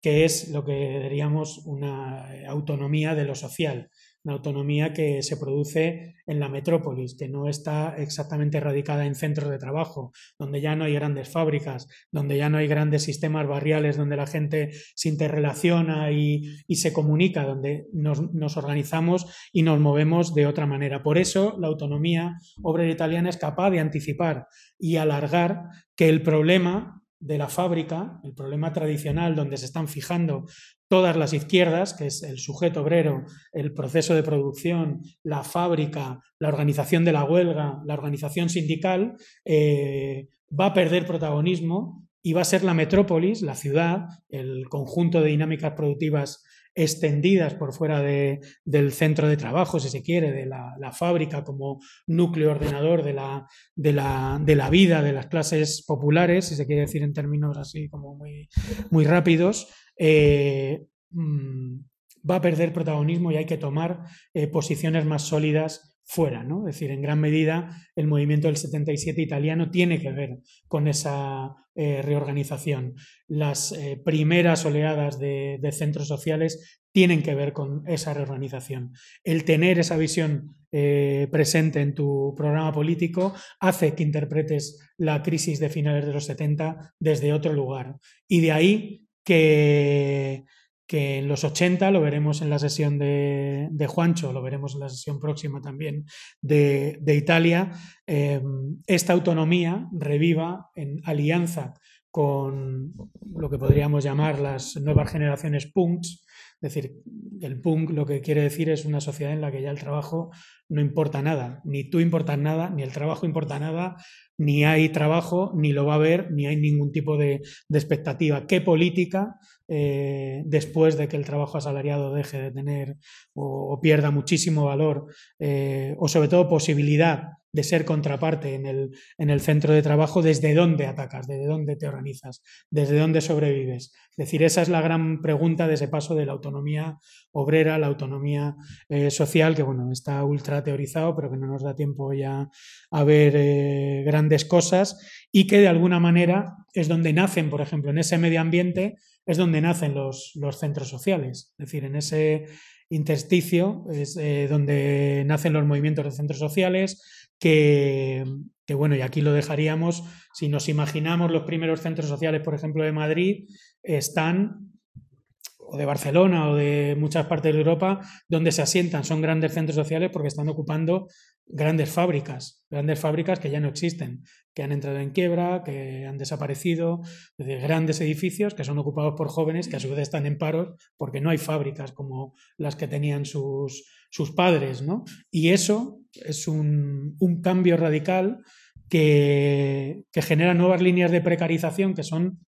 que es lo que diríamos una autonomía de lo social, una autonomía que se produce en la metrópolis, que no está exactamente radicada en centros de trabajo, donde ya no hay grandes fábricas, donde ya no hay grandes sistemas barriales donde la gente se interrelaciona y, se comunica, donde nos, nos, organizamos y nos movemos de otra manera. Por eso la autonomía obrera italiana es capaz de anticipar y alargar que el problema de la fábrica, el problema tradicional donde se están fijando todas las izquierdas, que es el sujeto obrero, el proceso de producción, la fábrica, la organización de la huelga, la organización sindical, eh, va a perder protagonismo y va a ser la metrópolis, la ciudad, el conjunto de dinámicas productivas extendidas por fuera del centro de trabajo, si se quiere, de la, fábrica como núcleo ordenador de la, de, la, vida de las clases populares, si se quiere decir en términos así como muy, muy rápidos, eh, mm, va a perder protagonismo y hay que tomar eh, posiciones más sólidas fuera, ¿no? Es decir, en gran medida el movimiento del 77 italiano tiene que ver con esa eh, reorganización. Las primeras oleadas de, centros sociales tienen que ver con esa reorganización. El tener esa visión presente en tu programa político hace que interpretes la crisis de finales de los 70 desde otro lugar. Y de ahí que en los 80 lo veremos en la sesión de, Juancho, lo veremos en la sesión próxima también de, Italia, em, esta autonomía reviva en alianza con lo que podríamos llamar las nuevas generaciones punks, es decir, el punk lo que quiere decir es una sociedad en la que ya el trabajo no importa nada, ni tú importas nada, ni el trabajo importa nada, ni hay trabajo, ni lo va a haber, ni hay ningún tipo de, expectativa. ¿Qué política, eh, después de que el trabajo asalariado deje de tener o, pierda muchísimo valor, eh, o sobre todo posibilidad de ser contraparte en el, en el, centro de trabajo, desde dónde atacas, desde dónde te organizas, desde dónde sobrevives. Es decir, esa es la gran pregunta de ese paso de la autonomía obrera, la autonomía eh, social, que bueno, está ultra teorizado, pero que no nos da tiempo ya a ver eh, grandes cosas y que de alguna manera es donde nacen, por ejemplo, en ese medio ambiente, es donde nacen los, los centros sociales. Es decir, en ese intersticio es eh, donde nacen los movimientos de centros sociales, que, que, bueno, y aquí lo dejaríamos, si nos imaginamos los primeros centros sociales, por ejemplo, de Madrid, están o de Barcelona o de muchas partes de Europa, donde se asientan. Son grandes centros sociales porque están ocupando grandes fábricas, grandes fábricas que ya no existen, que han entrado en quiebra, que han desaparecido, grandes edificios que son ocupados por jóvenes que a su vez están en paros porque no hay fábricas como las que tenían sus, sus padres. ¿no? Y eso es un, un cambio radical que, que genera nuevas líneas de precarización que son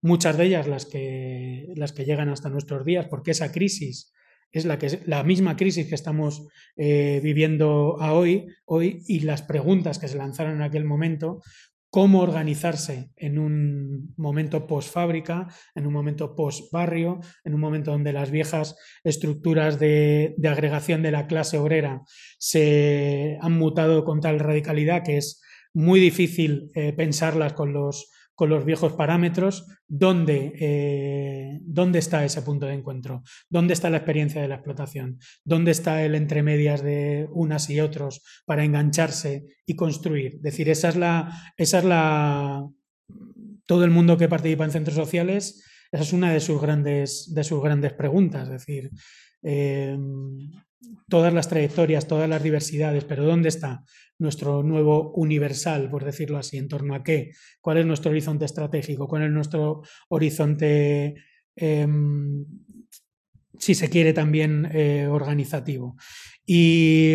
muchas de ellas las que, las que llegan hasta nuestros días, porque esa crisis es la, que, la misma crisis que estamos eh, viviendo hoy, hoy y las preguntas que se lanzaron en aquel momento, cómo organizarse en un momento post-fábrica, en un momento post-barrio, en un momento donde las viejas estructuras de, agregación de la clase obrera se han mutado con tal radicalidad que es muy difícil eh, pensarlas con los con los viejos parámetros, ¿dónde, eh, ¿dónde está ese punto de encuentro? ¿Dónde está la experiencia de la explotación? ¿Dónde está el entre medias de unas y otros para engancharse y construir? Es decir, esa es la, esa es la todo el mundo que participa en centros sociales, esa es una de sus grandes, de sus grandes preguntas. Es decir, eh, todas las trayectorias, todas las diversidades, pero ¿dónde está nuestro nuevo universal, por decirlo así? ¿En torno a qué? ¿Cuál es nuestro horizonte estratégico? ¿Cuál es nuestro horizonte, em, si se quiere, también eh, organizativo? Y,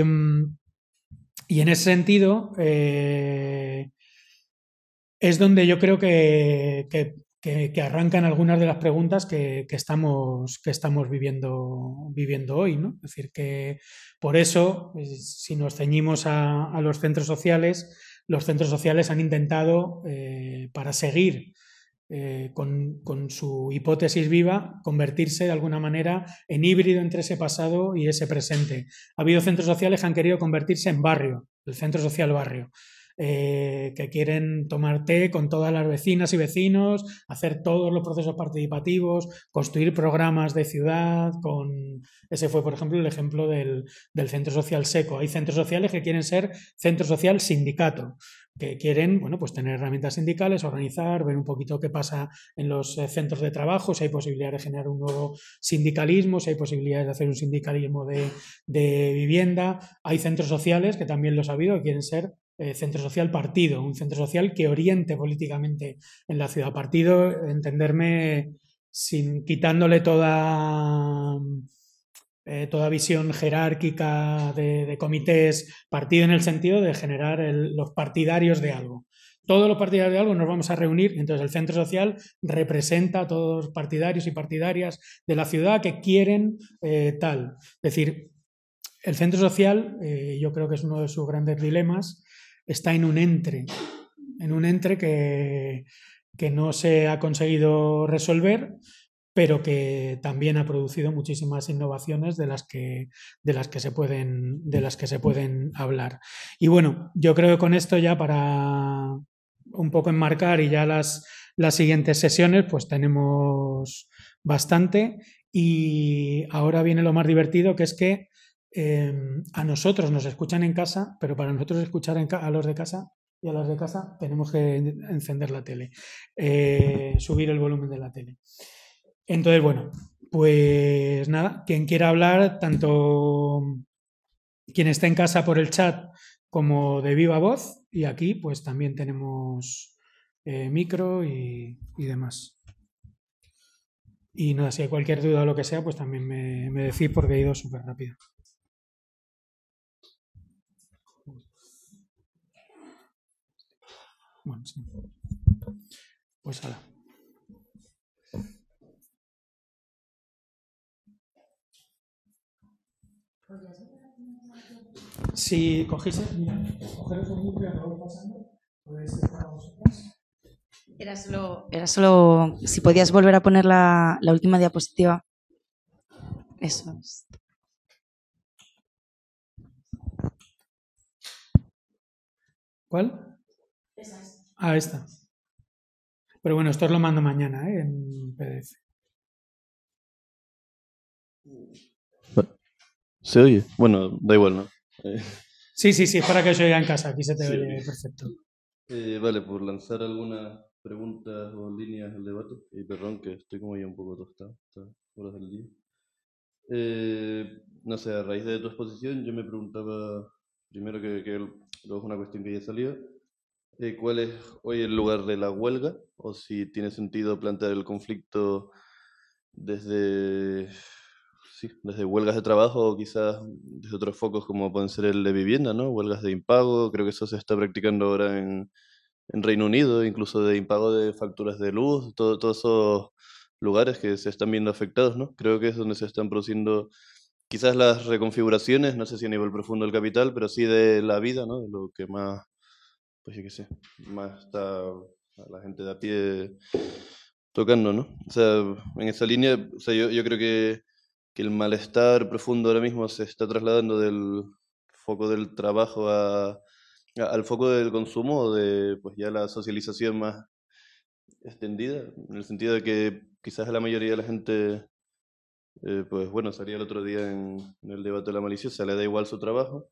y, en ese sentido, eh, es donde yo creo que, arrancan algunas de las preguntas que, estamos, que estamos viviendo, viviendo hoy. ¿no? Es decir, que por eso, pues, si nos ceñimos a, los centros sociales, los centros sociales han intentado, eh, para seguir eh, con, con, su hipótesis viva, convertirse de alguna manera en híbrido entre ese pasado y ese presente. Ha habido centros sociales que han querido convertirse en barrio, el centro social barrio. Eh, que quieren tomar té con todas las vecinas y vecinos, hacer todos los procesos participativos, construir programas de ciudad. Con... Ese fue, por ejemplo, el ejemplo del, centro social seco. Hay centros sociales que quieren ser centro social sindicato que quieren bueno, pues tener herramientas sindicales, organizar, ver un poquito qué pasa en los eh, centros de trabajo, si hay posibilidad de generar un nuevo sindicalismo, si hay posibilidades de hacer un sindicalismo de, de vivienda. Hay centros sociales, que también lo ha habido, que quieren ser eh, centro social partido, un centro social que oriente políticamente en la ciudad. Partido, entenderme sin quitándole toda, eh, toda visión jerárquica de, comités, partido en el sentido de generar los partidarios de algo. todos los partidarios de algo nos vamos a reunir, entonces el centro social representa a todos los partidarios y partidarias de la ciudad que quieren eh, tal. Es decir, el centro social, yo creo que es uno de sus grandes dilemas, está en un entre, en un entre que, que no se ha conseguido resolver pero que también ha producido muchísimas innovaciones de las que, de las que, se, pueden, de las que se pueden hablar. Y bueno, yo creo que con esto ya para un poco enmarcar y ya las, las siguientes sesiones, pues tenemos bastante. Y ahora viene lo más divertido, que es que em, a nosotros nos escuchan en casa, pero para nosotros escuchar a los de casa y a las de casa tenemos que encender la tele, eh, subir el volumen de la tele. Entonces, bueno, pues nada, quien quiera hablar, tanto quien esté en casa por el chat como de viva voz, y aquí pues también tenemos eh, micro y, demás. Y nada, si hay cualquier duda o lo que sea, pues también me, me decís porque he ido súper rápido. Bueno, sí. Pues ahora. Si cogéis, mira, cogeros el núcleo que voy pasando, podéis estar a vosotras. Era solo, era solo si podías volver a poner la, la última diapositiva. Eso es. ¿Cuál? Esa es. Ah, esta. Pero bueno, esto os lo mando mañana ¿eh? en PDF. ¿Se oye? Bueno, da igual, ¿no? Eh, Sí, sí, sí, es para que yo oiga en casa. Aquí se te Sí. oye perfecto. eh, vale, por lanzar algunas preguntas o líneas del debate. Y perdón que estoy como ya un poco tostado, estas horas del día. Eh, no sé, a raíz de tu exposición, yo me preguntaba, primero que, que luego es una cuestión que ya salió, ¿cuál es hoy el lugar de la huelga? O si tiene sentido plantear el conflicto desde, desde huelgas de trabajo o quizás desde otros focos como pueden ser el de vivienda, ¿no? Huelgas de impago, creo que eso se está practicando ahora en, en Reino Unido, incluso de impago de facturas de luz, todo, todos esos lugares que se están viendo afectados, ¿no? Creo que es donde se están produciendo quizás las reconfiguraciones, no sé si a nivel profundo del capital, pero sí de la vida, ¿no? De lo que más, pues yo qué sé, más está la gente de a pie tocando, ¿no? O sea, en esa línea, o sea, yo, yo creo que, que el malestar profundo ahora mismo se está trasladando del foco del trabajo a, al foco del consumo, de pues ya la socialización más extendida, en el sentido de que quizás la mayoría de la gente, eh, pues bueno, salía el otro día en, en el debate de la maliciosa, le da igual su trabajo,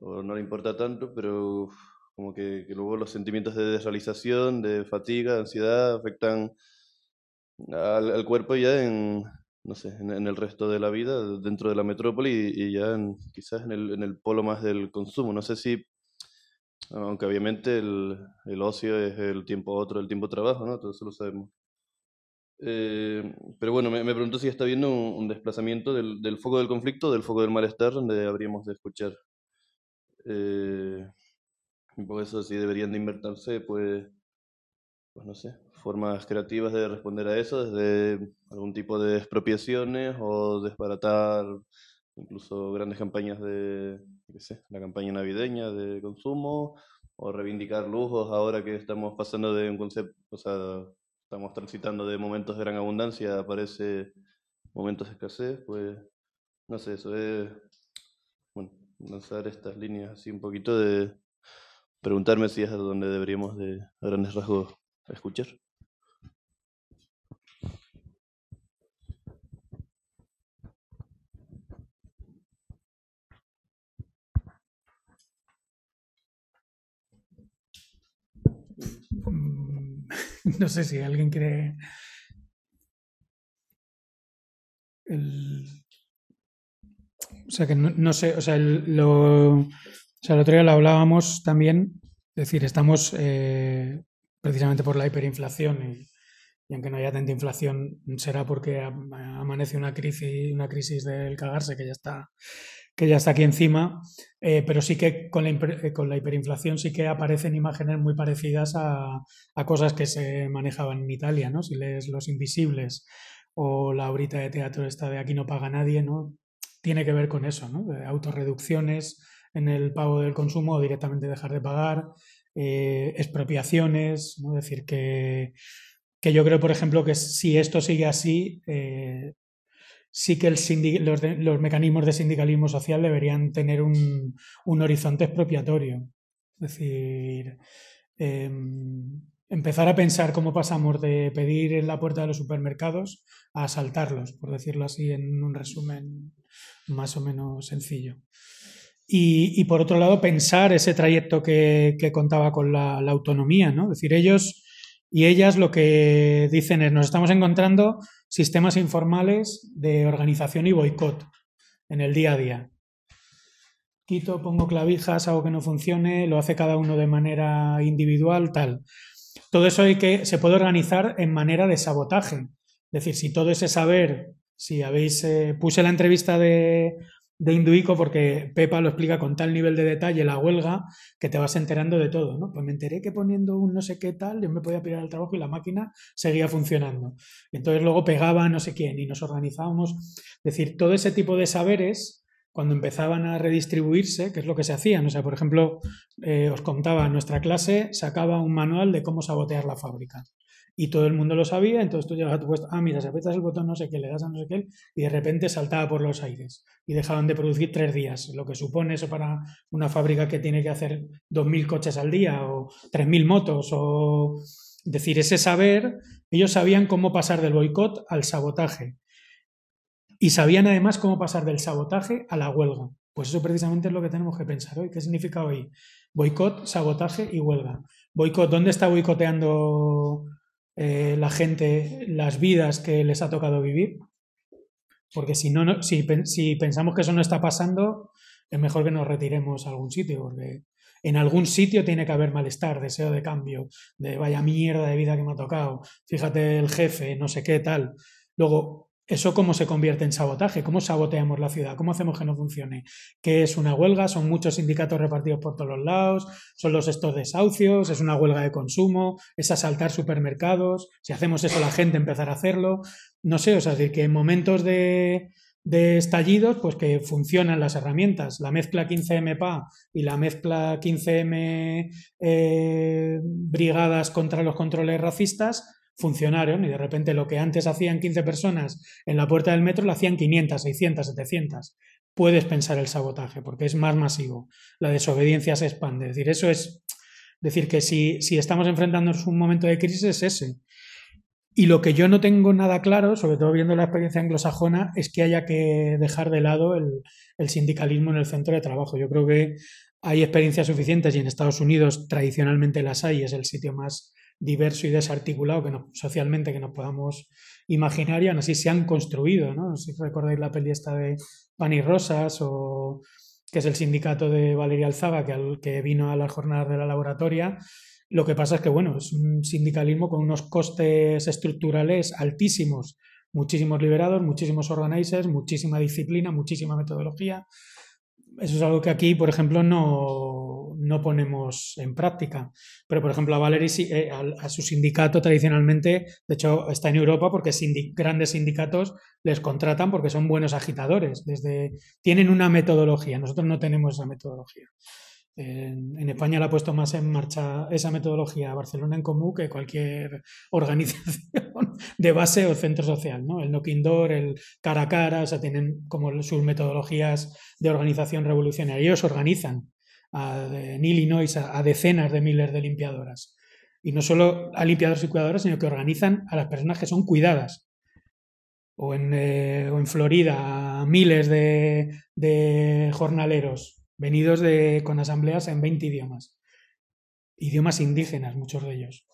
o no le importa tanto, pero como que, luego los sentimientos de desrealización, de fatiga, de ansiedad, afectan al, al cuerpo ya en, no sé, en, el resto de la vida, dentro de la metrópoli y, ya en- quizás en el, en el polo más del consumo. No sé si, aunque obviamente el, ocio es el tiempo otro, el tiempo trabajo, ¿no? Todo eso lo sabemos. Eh, pero bueno, me, pregunto si está habiendo un, un desplazamiento del, del foco del conflicto, del foco del malestar, donde habríamos de escuchar. Eh, y por eso sí deberían de invertirse, pues, pues no sé, formas creativas de responder a eso, desde algún tipo de expropiaciones o desbaratar incluso grandes campañas de, qué sé, la campaña navideña de consumo, o reivindicar lujos ahora que estamos pasando de un concepto, o sea, estamos transitando de momentos de gran abundancia, aparece momentos de escasez, pues, no sé, eso es, bueno, lanzar estas líneas así un poquito de preguntarme si es a donde deberíamos de, a grandes rasgos, escuchar. Mm, No sé si alguien cree. El... O sea, que no, no sé, o sea, el, lo, o sea, el otro día lo hablábamos también, es decir, estamos eh, precisamente por la hiperinflación y, aunque no haya tanta inflación, será porque amanece una crisis, una crisis del cagarse que ya está, que ya está aquí encima, eh, pero sí que con la, eh, con la, hiperinflación sí que aparecen imágenes muy parecidas a, a, cosas que se manejaban en Italia, ¿no? Si lees Los Invisibles o la horita de teatro esta de Aquí no paga nadie, ¿no? Tiene que ver con eso, ¿no? De autorreducciones en el pago del consumo o directamente dejar de pagar, eh, expropiaciones, ¿no? Es decir, que que yo creo, por ejemplo, que si esto sigue así, eh, sí que los, mecanismos de sindicalismo social deberían tener un, un horizonte expropiatorio. Es decir, em, empezar a pensar cómo pasamos de pedir en la puerta de los supermercados a asaltarlos, por decirlo así, en un resumen más o menos sencillo. Y, por otro lado, pensar ese trayecto que, contaba con la, la, autonomía, ¿no? Es decir, ellos y ellas lo que dicen es, nos estamos encontrando sistemas informales de organización y boicot en el día a día. Quito, pongo clavijas, hago que no funcione, lo hace cada uno de manera individual, tal. Todo eso hay que, se puede organizar en manera de sabotaje. Es decir, si todo ese saber, si habéis, eh, puse la entrevista de de Induico porque Pepa lo explica con tal nivel de detalle la huelga que te vas enterando de todo, ¿no? Pues me enteré que poniendo un no sé qué tal yo me podía pirar al trabajo y la máquina seguía funcionando. Entonces luego pegaba no sé quién y nos organizábamos. Es decir, todo ese tipo de saberes cuando empezaban a redistribuirse, que es lo que se hacía. O sea, por ejemplo, eh, os contaba, nuestra clase sacaba un manual de cómo sabotear la fábrica y todo el mundo lo sabía, entonces tú llegas a tu puesto, ah, mira, si aprietas el botón no sé qué, le das a no sé qué, y de repente saltaba por los aires y dejaban de producir tres días, lo que supone eso para una fábrica que tiene que hacer 2.000 coches al día o 3.000 motos o decir, ese saber, ellos sabían cómo pasar del boicot al sabotaje y sabían además cómo pasar del sabotaje a la huelga. Pues eso precisamente es lo que tenemos que pensar hoy. ¿Qué significa hoy? Boicot, sabotaje y huelga. Boicot, ¿dónde está boicoteando eh, la gente las vidas que les ha tocado vivir. Porque si, no, si, si pensamos que eso no está pasando, es mejor que nos retiremos a algún sitio, porque en algún sitio tiene que haber malestar, deseo de cambio, de vaya mierda de vida que me ha tocado, fíjate el jefe, no sé qué tal. Luego, ¿Eso cómo se convierte en sabotaje? ¿Cómo saboteamos la ciudad? ¿Cómo hacemos que no funcione? ¿Qué es una huelga? Son muchos sindicatos repartidos por todos los lados, son los estos desahucios, es una huelga de consumo, es asaltar supermercados. Si hacemos eso, la gente empezará a hacerlo. No sé, o sea, decir, que en momentos de, estallidos, pues que funcionan las herramientas. La mezcla 15M PA y la mezcla 15M eh, brigadas contra los controles racistas funcionaron y de repente lo que antes hacían 15 personas en la puerta del metro lo hacían 500, 600, 700. Puedes pensar el sabotaje porque es más masivo. La desobediencia se expande. Es decir, eso es decir que si, si estamos enfrentándonos a un momento de crisis es ese. Y lo que yo no tengo nada claro, sobre todo viendo la experiencia anglosajona, es que haya que dejar de lado el, el sindicalismo en el centro de trabajo. Yo creo que hay experiencias suficientes y en Estados Unidos tradicionalmente las hay, es el sitio más diverso y desarticulado que socialmente que nos podamos imaginar y aún así se han construido, ¿no? si recordáis la peli esta de Pan y Rosas o que es el sindicato de Valeria Alzaga que, al, que vino a las jornadas de la laboratoria. Lo que pasa es que, bueno, es un sindicalismo con unos costes estructurales altísimos, muchísimos liberados, muchísimos organizers, muchísima disciplina, muchísima metodología. Eso es algo que aquí, por ejemplo, no, no ponemos en práctica. Pero, por ejemplo, a Valerie, eh, a, su sindicato tradicionalmente, de hecho, está en Europa porque grandes sindicatos les contratan porque son buenos agitadores. Tienen una metodología, nosotros no tenemos esa metodología. En, España la ha puesto más en marcha esa metodología Barcelona en Común que cualquier organización de base o centro social, ¿no? El knocking door, el cara a cara, o sea, tienen como sus metodologías de organización revolucionaria. Ellos organizan en Illinois a, decenas de miles de limpiadoras. Y no solo a limpiadores y cuidadoras, sino que organizan a las personas que son cuidadas. O en, eh, en Florida a miles de, de jornaleros venidos de, con asambleas en 20 idiomas. Idiomas indígenas, muchos de ellos.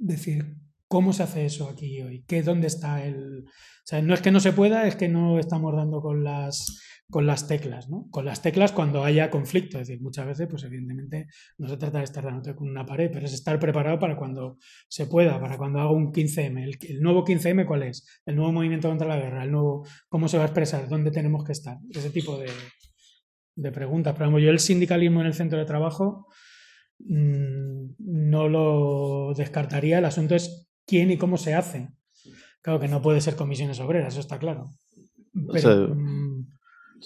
Es decir, ¿Cómo se hace eso aquí hoy? ¿Qué, ¿Dónde está el...? O sea, no es que no se pueda, es que no estamos dando con las, con las teclas, ¿no? Con las teclas cuando haya conflicto. Es decir, muchas veces, pues evidentemente, no se trata de estar dando con una pared, pero es estar preparado para cuando se pueda, para cuando haga un 15M. ¿El, nuevo 15M cuál es? ¿El nuevo movimiento contra la guerra? ¿El nuevo cómo se va a expresar? ¿Dónde tenemos que estar? Ese tipo de, de preguntas. Pero yo el sindicalismo en el centro de trabajo mm, no lo descartaría. El asunto es quién y cómo se hace. Claro que no puede ser comisiones obreras, eso está claro. Pero mm,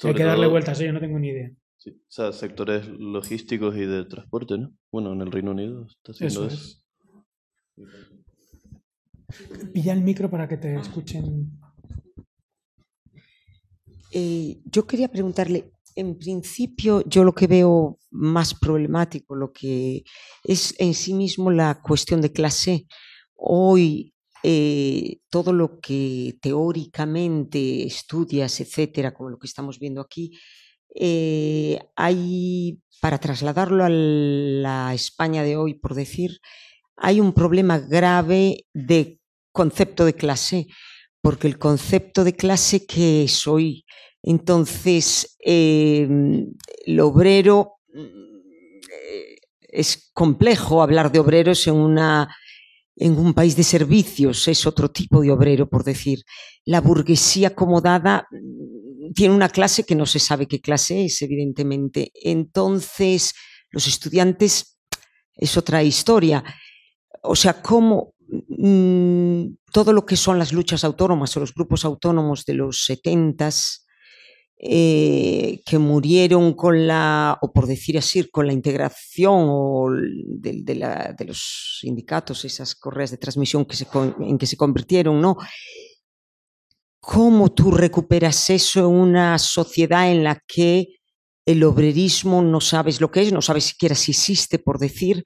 hay que darle vueltas, yo no tengo ni idea. Sí, o sea, sectores logísticos y de transporte, ¿no? Bueno, en el Reino Unido está haciendo eso. Pilla el micro para que te escuchen. Eh, yo quería preguntarle, en principio, yo lo que veo más problemático, lo que es en sí mismo la cuestión de clase hoy eh, todo lo que teóricamente estudias, etcétera, como lo que estamos viendo aquí, eh, hay, para trasladarlo a la España de hoy, por decir, hay un problema grave de concepto de clase, porque el concepto de clase que es hoy, entonces, em, el obrero, mm, es complejo hablar de obreros en una en un país de servicios es otro tipo de obrero, por decir. La burguesía acomodada mm, tiene una clase que no se sabe qué clase es, evidentemente. Entonces, los estudiantes es otra historia. O sea, cómo mm, todo lo que son las luchas autónomas o los grupos autónomos de los setentas eh, que murieron con la, o por decir así, con la integración o de, los sindicatos, esas correas de transmisión que se, en que se convirtieron, ¿no? ¿Cómo tú recuperas eso en una sociedad en la que el obrerismo no sabes lo que es, no sabes siquiera si existe, por decir,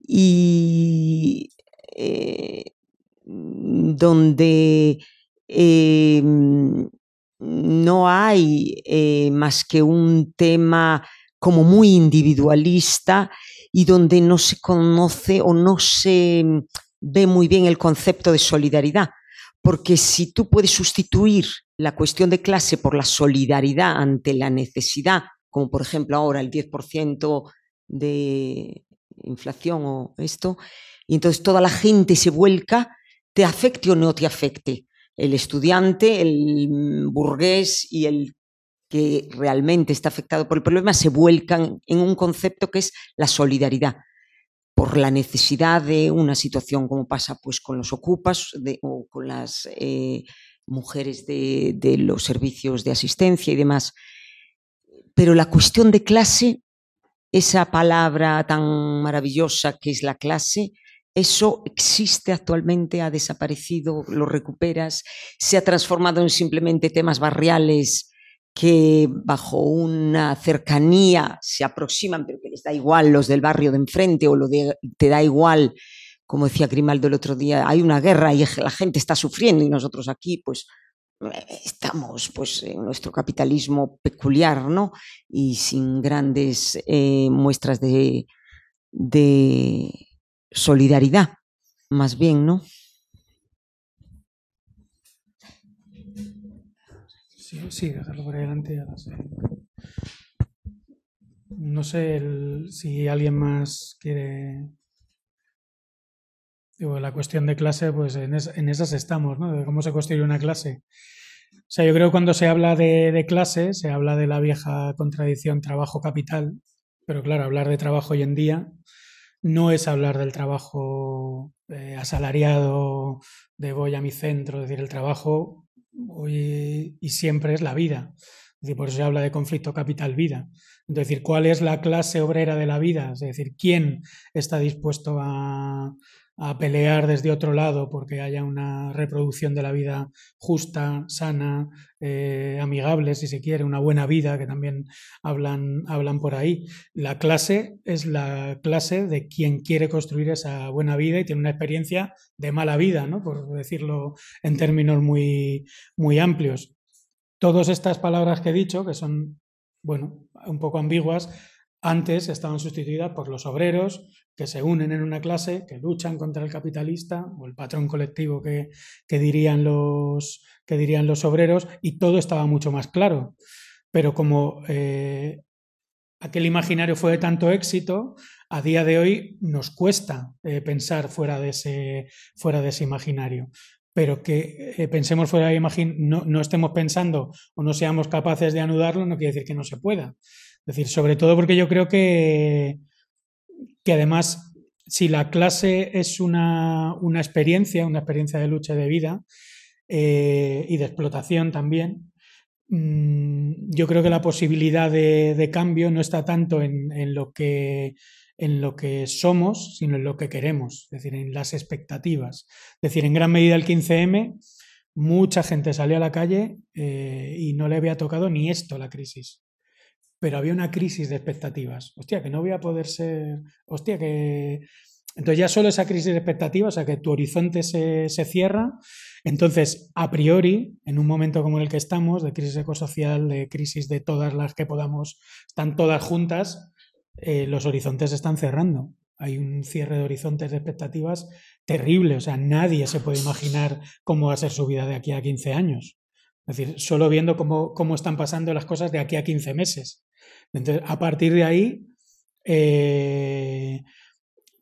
y eh, donde eh, no hay eh, más que un tema como muy individualista y donde no se conoce o no se ve muy bien el concepto de solidaridad. Porque si tú puedes sustituir la cuestión de clase por la solidaridad ante la necesidad, como por ejemplo ahora el 10% de inflación o esto, y entonces toda la gente se vuelca, te afecte o no te afecte el estudiante, el burgués y el que realmente está afectado por el problema se vuelcan en un concepto que es la solidaridad por la necesidad de una situación como pasa pues con los ocupas o con las eh, mujeres de, de los servicios de asistencia y demás. Pero la cuestión de clase, esa palabra tan maravillosa que es la clase, eso existe actualmente, ha desaparecido, lo recuperas, se ha transformado en simplemente temas barriales que bajo una cercanía se aproximan, pero que les da igual los del barrio de enfrente o lo de, te da igual, como decía Grimaldo el otro día, hay una guerra y la gente está sufriendo y nosotros aquí pues estamos pues en nuestro capitalismo peculiar, ¿no? Y sin grandes eh, muestras de, de solidaridad, más bien, ¿no? Sí, sí, dejarlo por adelante. No sé si alguien más quiere. Digo, la cuestión de clase, pues en, esas estamos, ¿no? De cómo se construye una clase. O sea, yo creo que cuando se habla de, de clase, se habla de la vieja contradicción trabajo-capital, pero claro, hablar de trabajo hoy en día no es hablar del trabajo eh, asalariado, de voy a mi centro, es decir, el trabajo hoy y siempre es la vida. Por eso se habla de conflicto capital-vida. Es decir, ¿cuál es la clase obrera de la vida? Es decir, ¿quién está dispuesto a, a pelear desde otro lado porque haya una reproducción de la vida justa, sana, eh, amigable, si se quiere, una buena vida, que también hablan, hablan por ahí. La clase es la clase de quien quiere construir esa buena vida y tiene una experiencia de mala vida, ¿no? por decirlo en términos muy, muy amplios. Todas estas palabras que he dicho, que son, bueno, un poco ambiguas, antes estaban sustituidas por los obreros que se unen en una clase, que luchan contra el capitalista o el patrón colectivo que, dirían, los, que dirían los obreros, y todo estaba mucho más claro. Pero como eh, aquel imaginario fue de tanto éxito, a día de hoy nos cuesta eh, pensar fuera de, ese, fuera de ese imaginario. Pero que eh, pensemos fuera de imaginario, no, no estemos pensando o no seamos capaces de anudarlo, no quiere decir que no se pueda. Es decir, sobre todo porque yo creo que, que además, si la clase es una, una experiencia, una experiencia de lucha de vida eh, y de explotación también, mm, yo creo que la posibilidad de, cambio no está tanto en, lo que, en lo que somos, sino en lo que queremos, es decir, en las expectativas. Es decir, en gran medida el 15M, mucha gente salió a la calle eh, y no le había tocado ni esto la crisis pero había una crisis de expectativas. Hostia, que no voy a poder ser. Hostia, que. Entonces, ya solo esa crisis de expectativas, o sea, que tu horizonte se, cierra. Entonces, a priori, en un momento como el que estamos, de crisis ecosocial, de crisis de todas las que podamos, están todas juntas, eh, los horizontes se están cerrando. Hay un cierre de horizontes de expectativas terrible. O sea, nadie se puede imaginar cómo va a ser su vida de aquí a 15 años. Es decir, solo viendo cómo, cómo están pasando las cosas de aquí a 15 meses. Entonces, a partir de ahí, eh,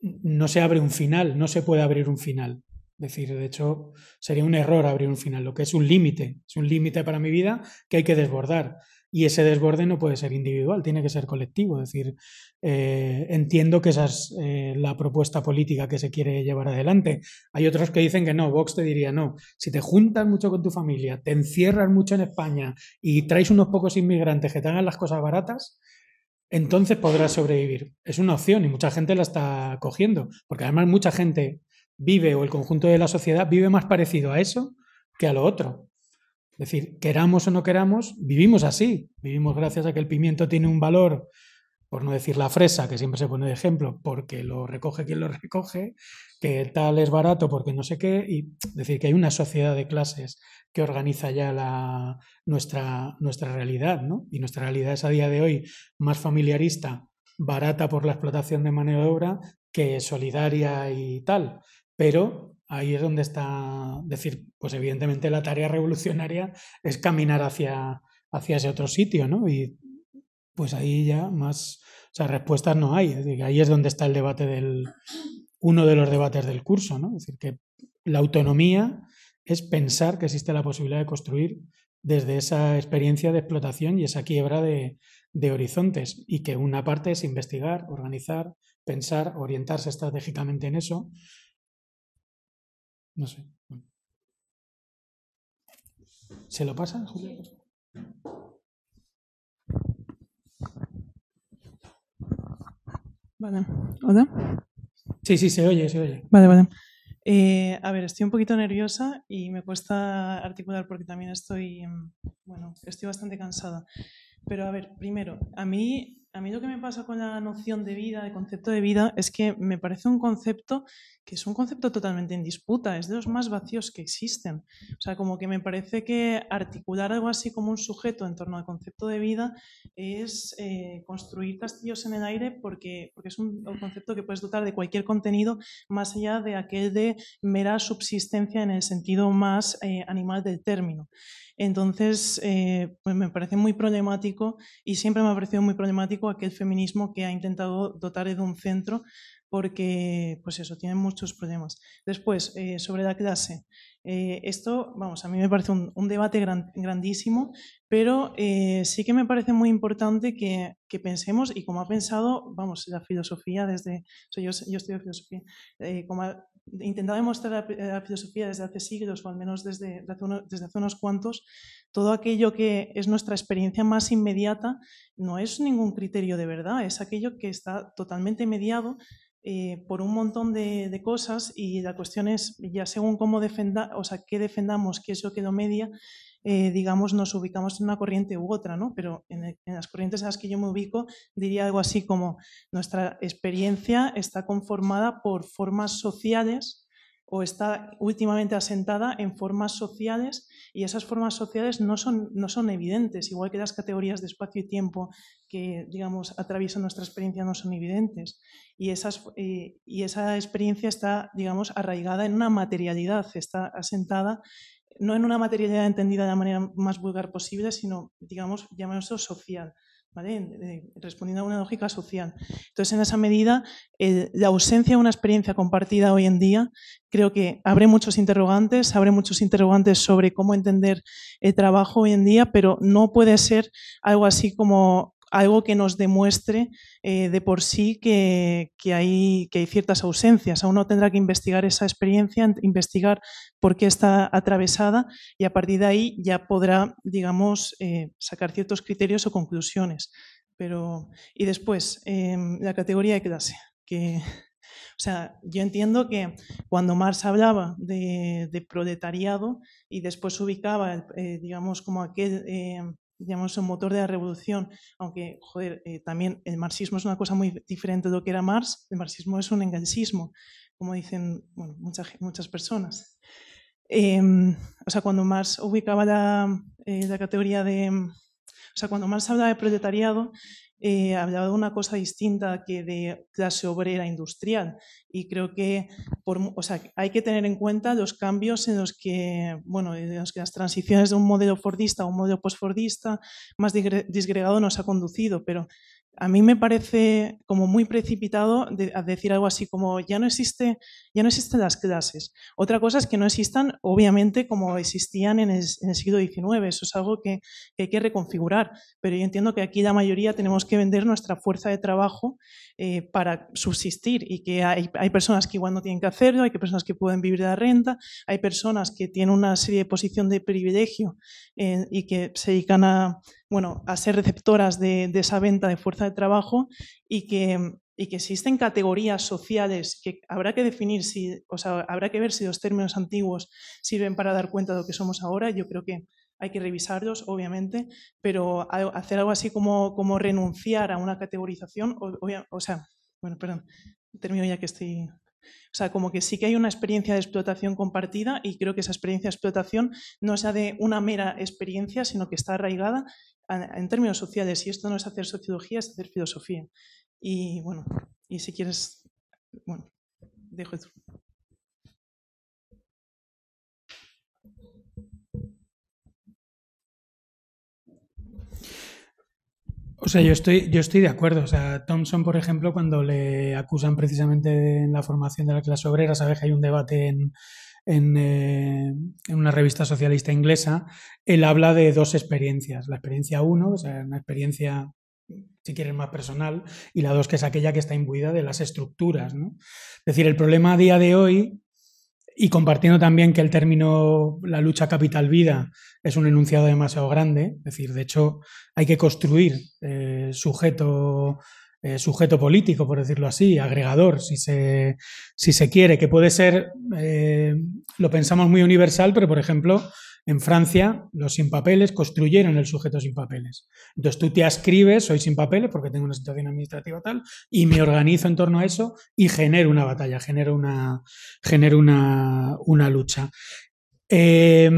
no se abre un final, no se puede abrir un final. Es decir, de hecho, sería un error abrir un final, lo que es un límite, es un límite para mi vida que hay que desbordar. Y ese desborde no puede ser individual, tiene que ser colectivo. Es decir, eh, entiendo que esa es eh, la propuesta política que se quiere llevar adelante. Hay otros que dicen que no, Vox te diría no. Si te juntas mucho con tu familia, te encierras mucho en España y traes unos pocos inmigrantes que te hagan las cosas baratas, entonces podrás sobrevivir. Es una opción y mucha gente la está cogiendo, porque además mucha gente vive o el conjunto de la sociedad vive más parecido a eso que a lo otro. Es decir, queramos o no queramos, vivimos así. Vivimos gracias a que el pimiento tiene un valor, por no decir la fresa, que siempre se pone de ejemplo, porque lo recoge quien lo recoge, que tal es barato porque no sé qué, y decir que hay una sociedad de clases que organiza ya la, nuestra, nuestra realidad, ¿no? Y nuestra realidad es a día de hoy más familiarista, barata por la explotación de mano de obra, que solidaria y tal. Pero ahí es donde está, decir, pues evidentemente la tarea revolucionaria es caminar hacia, hacia ese otro sitio, ¿no? Y pues ahí ya más, o sea, respuestas no hay. ahí es donde está el debate del, uno de los debates del curso, ¿no? Es decir, que la autonomía es pensar que existe la posibilidad de construir desde esa experiencia de explotación y esa quiebra de, de horizontes y que una parte es investigar, organizar, pensar, orientarse estratégicamente en eso no sé. ¿Se lo pasa, Julia? Vale. ¿Hola? Sí, sí, se oye, se oye. Vale, vale. Eh, a ver, estoy un poquito nerviosa y me cuesta articular porque también estoy, bueno, estoy bastante cansada. Pero a ver, primero, a mí a mí lo que me pasa con la noción de vida, de concepto de vida, es que me parece un concepto que es un concepto totalmente en disputa, es de los más vacíos que existen. O sea, como que me parece que articular algo así como un sujeto en torno al concepto de vida es eh, construir castillos en el aire porque, porque es un, concepto que puedes dotar de cualquier contenido más allá de aquel de mera subsistencia en el sentido más eh, animal del término. Entonces, eh, pues me parece muy problemático y siempre me ha parecido muy problemático aquel feminismo que ha intentado dotar de un centro porque, pues eso, tiene muchos problemas. Después, eh, sobre la clase. Eh, esto, vamos, a mí me parece un, debate grandísimo, pero sí que me parece muy importante que, pensemos, y como ha pensado, vamos, la filosofía desde, yo, yo estudio filosofía, como intentado demostrar la, filosofía desde hace siglos, o al menos desde, desde hace unos cuantos, todo aquello que es nuestra experiencia más inmediata no es ningún criterio de verdad, es aquello que está totalmente mediado eh, por un montón de, cosas y la cuestión es, ya según cómo defenda, o sea, qué defendamos, qué es lo que lo media, eh, digamos, nos ubicamos en una corriente u otra, ¿no? Pero en, las corrientes en las que yo me ubico diría algo así como nuestra experiencia está conformada por formas sociales o está últimamente asentada en formas sociales y esas formas sociales no son, no son evidentes, igual que las categorías de espacio y tiempo que, digamos, atraviesan nuestra experiencia no son evidentes. Y, esas, eh, y esa experiencia está, digamos, arraigada en una materialidad, está asentada no en una materialidad entendida de la manera más vulgar posible, sino, digamos, llamémoslo social. respondiendo a una lógica social. Entonces, en esa medida, la ausencia de una experiencia compartida hoy en día creo que abre muchos interrogantes, abre muchos interrogantes sobre cómo entender el trabajo hoy en día, pero no puede ser algo así como algo que nos demuestre eh, de por sí que, hay, que hay ciertas ausencias. Uno tendrá que investigar esa experiencia, investigar por qué está atravesada y a partir de ahí ya podrá, digamos, eh, sacar ciertos criterios o conclusiones. Pero, y después, em, la categoría de clase, que o sea, yo entiendo que cuando Marx hablaba de, proletariado y después ubicaba, eh, digamos, como aquel em, digamos, un motor de la revolución, aunque, joder, eh, también el marxismo es una cosa muy diferente de lo que era Marx, el marxismo es un engelsismo, como dicen bueno, muchas, muchas personas. Em, o sea, cuando Marx ubicaba la, eh, la categoría de... O sea, cuando Marx hablaba de proletariado, eh, hablaba de una cosa distinta que de clase obrera industrial. Y creo que hay que tener en cuenta los cambios en los que, bueno, en los que las transiciones de un modelo fordista a un modelo postfordista más disgregado nos ha conducido. Pero a mí me parece como muy precipitado decir algo así como ya no existe, ya no existen las clases. Otra cosa es que no existan, obviamente, como existían en el, siglo XIX. Eso es algo que, hay que reconfigurar. Pero yo entiendo que aquí la mayoría tenemos que vender nuestra fuerza de trabajo eh, para subsistir y que hay, personas que igual no tienen que hacerlo, hay personas que pueden vivir de la renta, hay personas que tienen una serie de posición de privilegio eh, y que se dedican a bueno, a ser receptoras de, esa venta de fuerza de trabajo y que, y que existen categorías sociales que habrá que definir, si, o sea, habrá que ver si los términos antiguos sirven para dar cuenta de lo que somos ahora. Yo creo que hay que revisarlos, obviamente, pero hacer algo así como, como renunciar a una categorización, o, o sea, bueno, perdón, termino ya que estoy o sea, como que sí que hay una experiencia de explotación compartida y creo que esa experiencia de explotación no sea de una mera experiencia, sino que está arraigada en términos sociales. Y esto no es hacer sociología, es hacer filosofía. Y bueno, y si quieres, bueno, dejo O sea, yo estoy, yo estoy de acuerdo. O sea, Thompson, por ejemplo, cuando le acusan precisamente en la formación de la clase obrera, sabes que hay un debate en, en, eh, en, una revista socialista inglesa, él habla de dos experiencias. La experiencia uno, o sea, una experiencia, si quieres, más personal, y la dos, que es aquella que está imbuida de las estructuras. ¿no? Es decir, el problema a día de hoy, y compartiendo también que el término la lucha capital-vida es un enunciado demasiado grande, es decir, de hecho, hay que construir eh, sujeto eh, sujeto político, por decirlo así, agregador, si se, si se quiere, que puede ser, eh, lo pensamos muy universal, pero por ejemplo, en Francia, los sin papeles construyeron el sujeto sin papeles. Entonces tú te ascribes, soy sin papeles porque tengo una situación administrativa tal, y me organizo en torno a eso y genero una batalla, genero una, genero una, una lucha. Eh,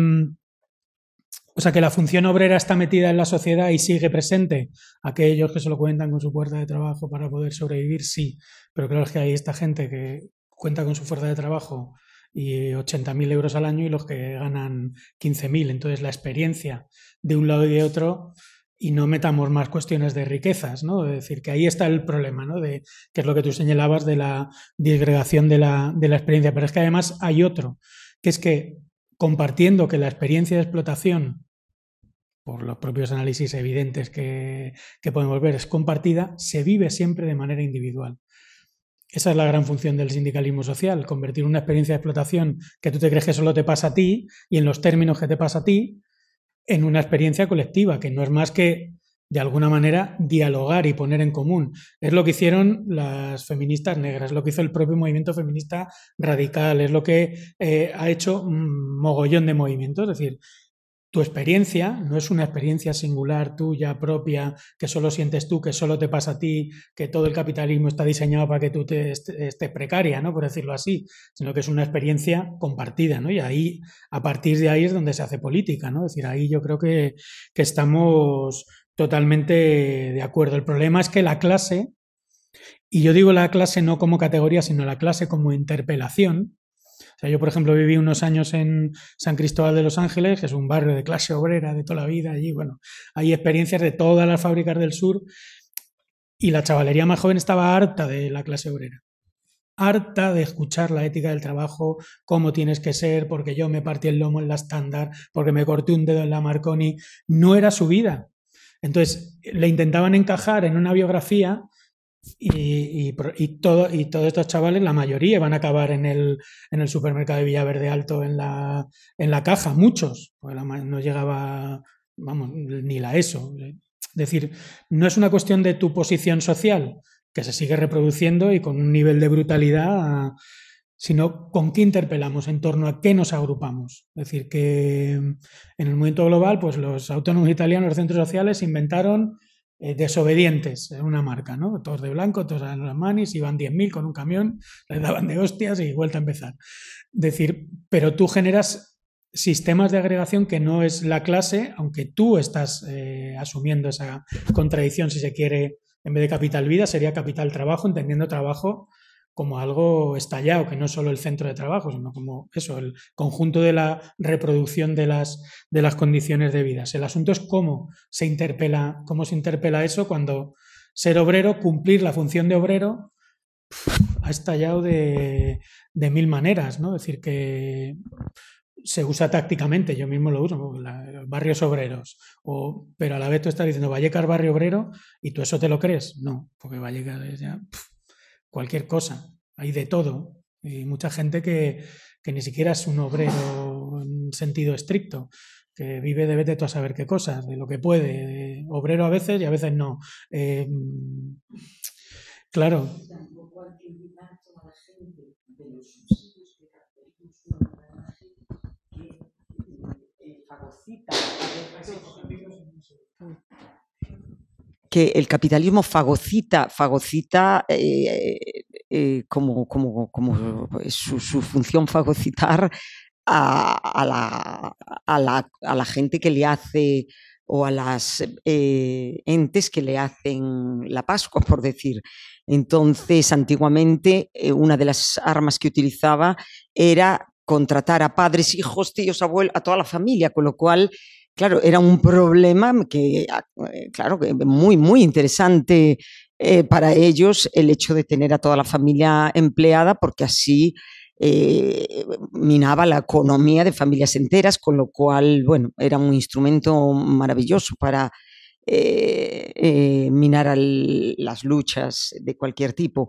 o sea, que la función obrera está metida en la sociedad y sigue presente. Aquellos que se lo cuentan con su fuerza de trabajo para poder sobrevivir, sí. Pero claro es que hay esta gente que cuenta con su fuerza de trabajo y 80.000 euros al año y los que ganan 15.000. Entonces, la experiencia de un lado y de otro, y no metamos más cuestiones de riquezas, ¿no? Es decir, que ahí está el problema, ¿no? De, que es lo que tú señalabas de la disgregación de la, de la experiencia. Pero es que además hay otro, que es que compartiendo que la experiencia de explotación, por los propios análisis evidentes que, podemos ver, es compartida, se vive siempre de manera individual. Esa es la gran función del sindicalismo social, convertir una experiencia de explotación que tú te crees que solo te pasa a ti y en los términos que te pasa a ti, en una experiencia colectiva, que no es más que de alguna manera dialogar y poner en común. Es lo que hicieron las feministas negras, es lo que hizo el propio movimiento feminista radical, es lo que eh, ha hecho un mogollón de movimientos. Es decir, tu experiencia no es una experiencia singular, tuya, propia, que solo sientes tú, que solo te pasa a ti, que todo el capitalismo está diseñado para que tú te estés precaria, ¿no? Por decirlo así, sino que es una experiencia compartida, ¿no? Y ahí, a partir de ahí es donde se hace política, ¿no? Es decir, ahí yo creo que, que estamos totalmente de acuerdo. El problema es que la clase, y yo digo la clase no como categoría, sino la clase como interpelación, yo, por ejemplo, viví unos años en San Cristóbal de los Ángeles, que es un barrio de clase obrera de toda la vida. Allí, bueno, hay experiencias de todas las fábricas del sur y la chavalería más joven estaba harta de la clase obrera. Harta de escuchar la ética del trabajo, cómo tienes que ser, porque yo me partí el lomo en la estándar, porque me corté un dedo en la Marconi. No era su vida. Entonces, le intentaban encajar en una biografía y, todo, y todos estos chavales, la mayoría, van a acabar en el, en el supermercado de Villaverde Alto en la, en la caja, muchos, porque no llegaba, vamos, ni la ESO. Es decir, no es una cuestión de tu posición social, que se sigue reproduciendo y con un nivel de brutalidad, sino con qué interpelamos, en torno a qué nos agrupamos. Es decir, que en el movimiento global, pues los autónomos italianos, los centros sociales, inventaron eh, desobedientes en una marca, ¿no? Todos de blanco, todos a las manis, iban 10.000 con un camión, les daban de hostias y vuelta a empezar. Decir, pero tú generas sistemas de agregación que no es la clase, aunque tú estás eh, asumiendo esa contradicción, si se quiere, en vez de capital vida, sería capital trabajo, entendiendo trabajo como algo estallado, que no es solo el centro de trabajo, sino como eso, el conjunto de la reproducción de las, de las condiciones de vida. El asunto es cómo se interpela, cómo se interpela eso cuando ser obrero, cumplir la función de obrero, ha estallado de, de, mil maneras, ¿no? Es decir, que se usa tácticamente, yo mismo lo uso, barrios obreros, o, pero a la vez tú estás diciendo Vallecas barrio obrero y tú eso te lo crees, no, porque Vallecas es ya cualquier cosa, hay de todo. Y mucha gente que, que ni siquiera es un obrero en sentido estricto, que vive de vete tú a saber qué cosas, de lo que puede, obrero a veces y a veces no. Eh, claro. Que el capitalismo fagocita, fagocita eh, eh, como, como, como su, función fagocitar a, la, a, la, a, la, gente que le hace o a las eh, entes que le hacen la Pascua, por decir. Entonces, antiguamente, una de las armas que utilizaba era contratar a padres, hijos, tíos, abuelos, a toda la familia, con lo cual claro, era un problema que, ah, eh, claro, muy, muy interesante eh, para ellos el hecho de tener a toda la familia empleada, porque así eh, minaba la economía de familias enteras, con lo cual, bueno, era un instrumento maravilloso para minar las luchas de cualquier tipo.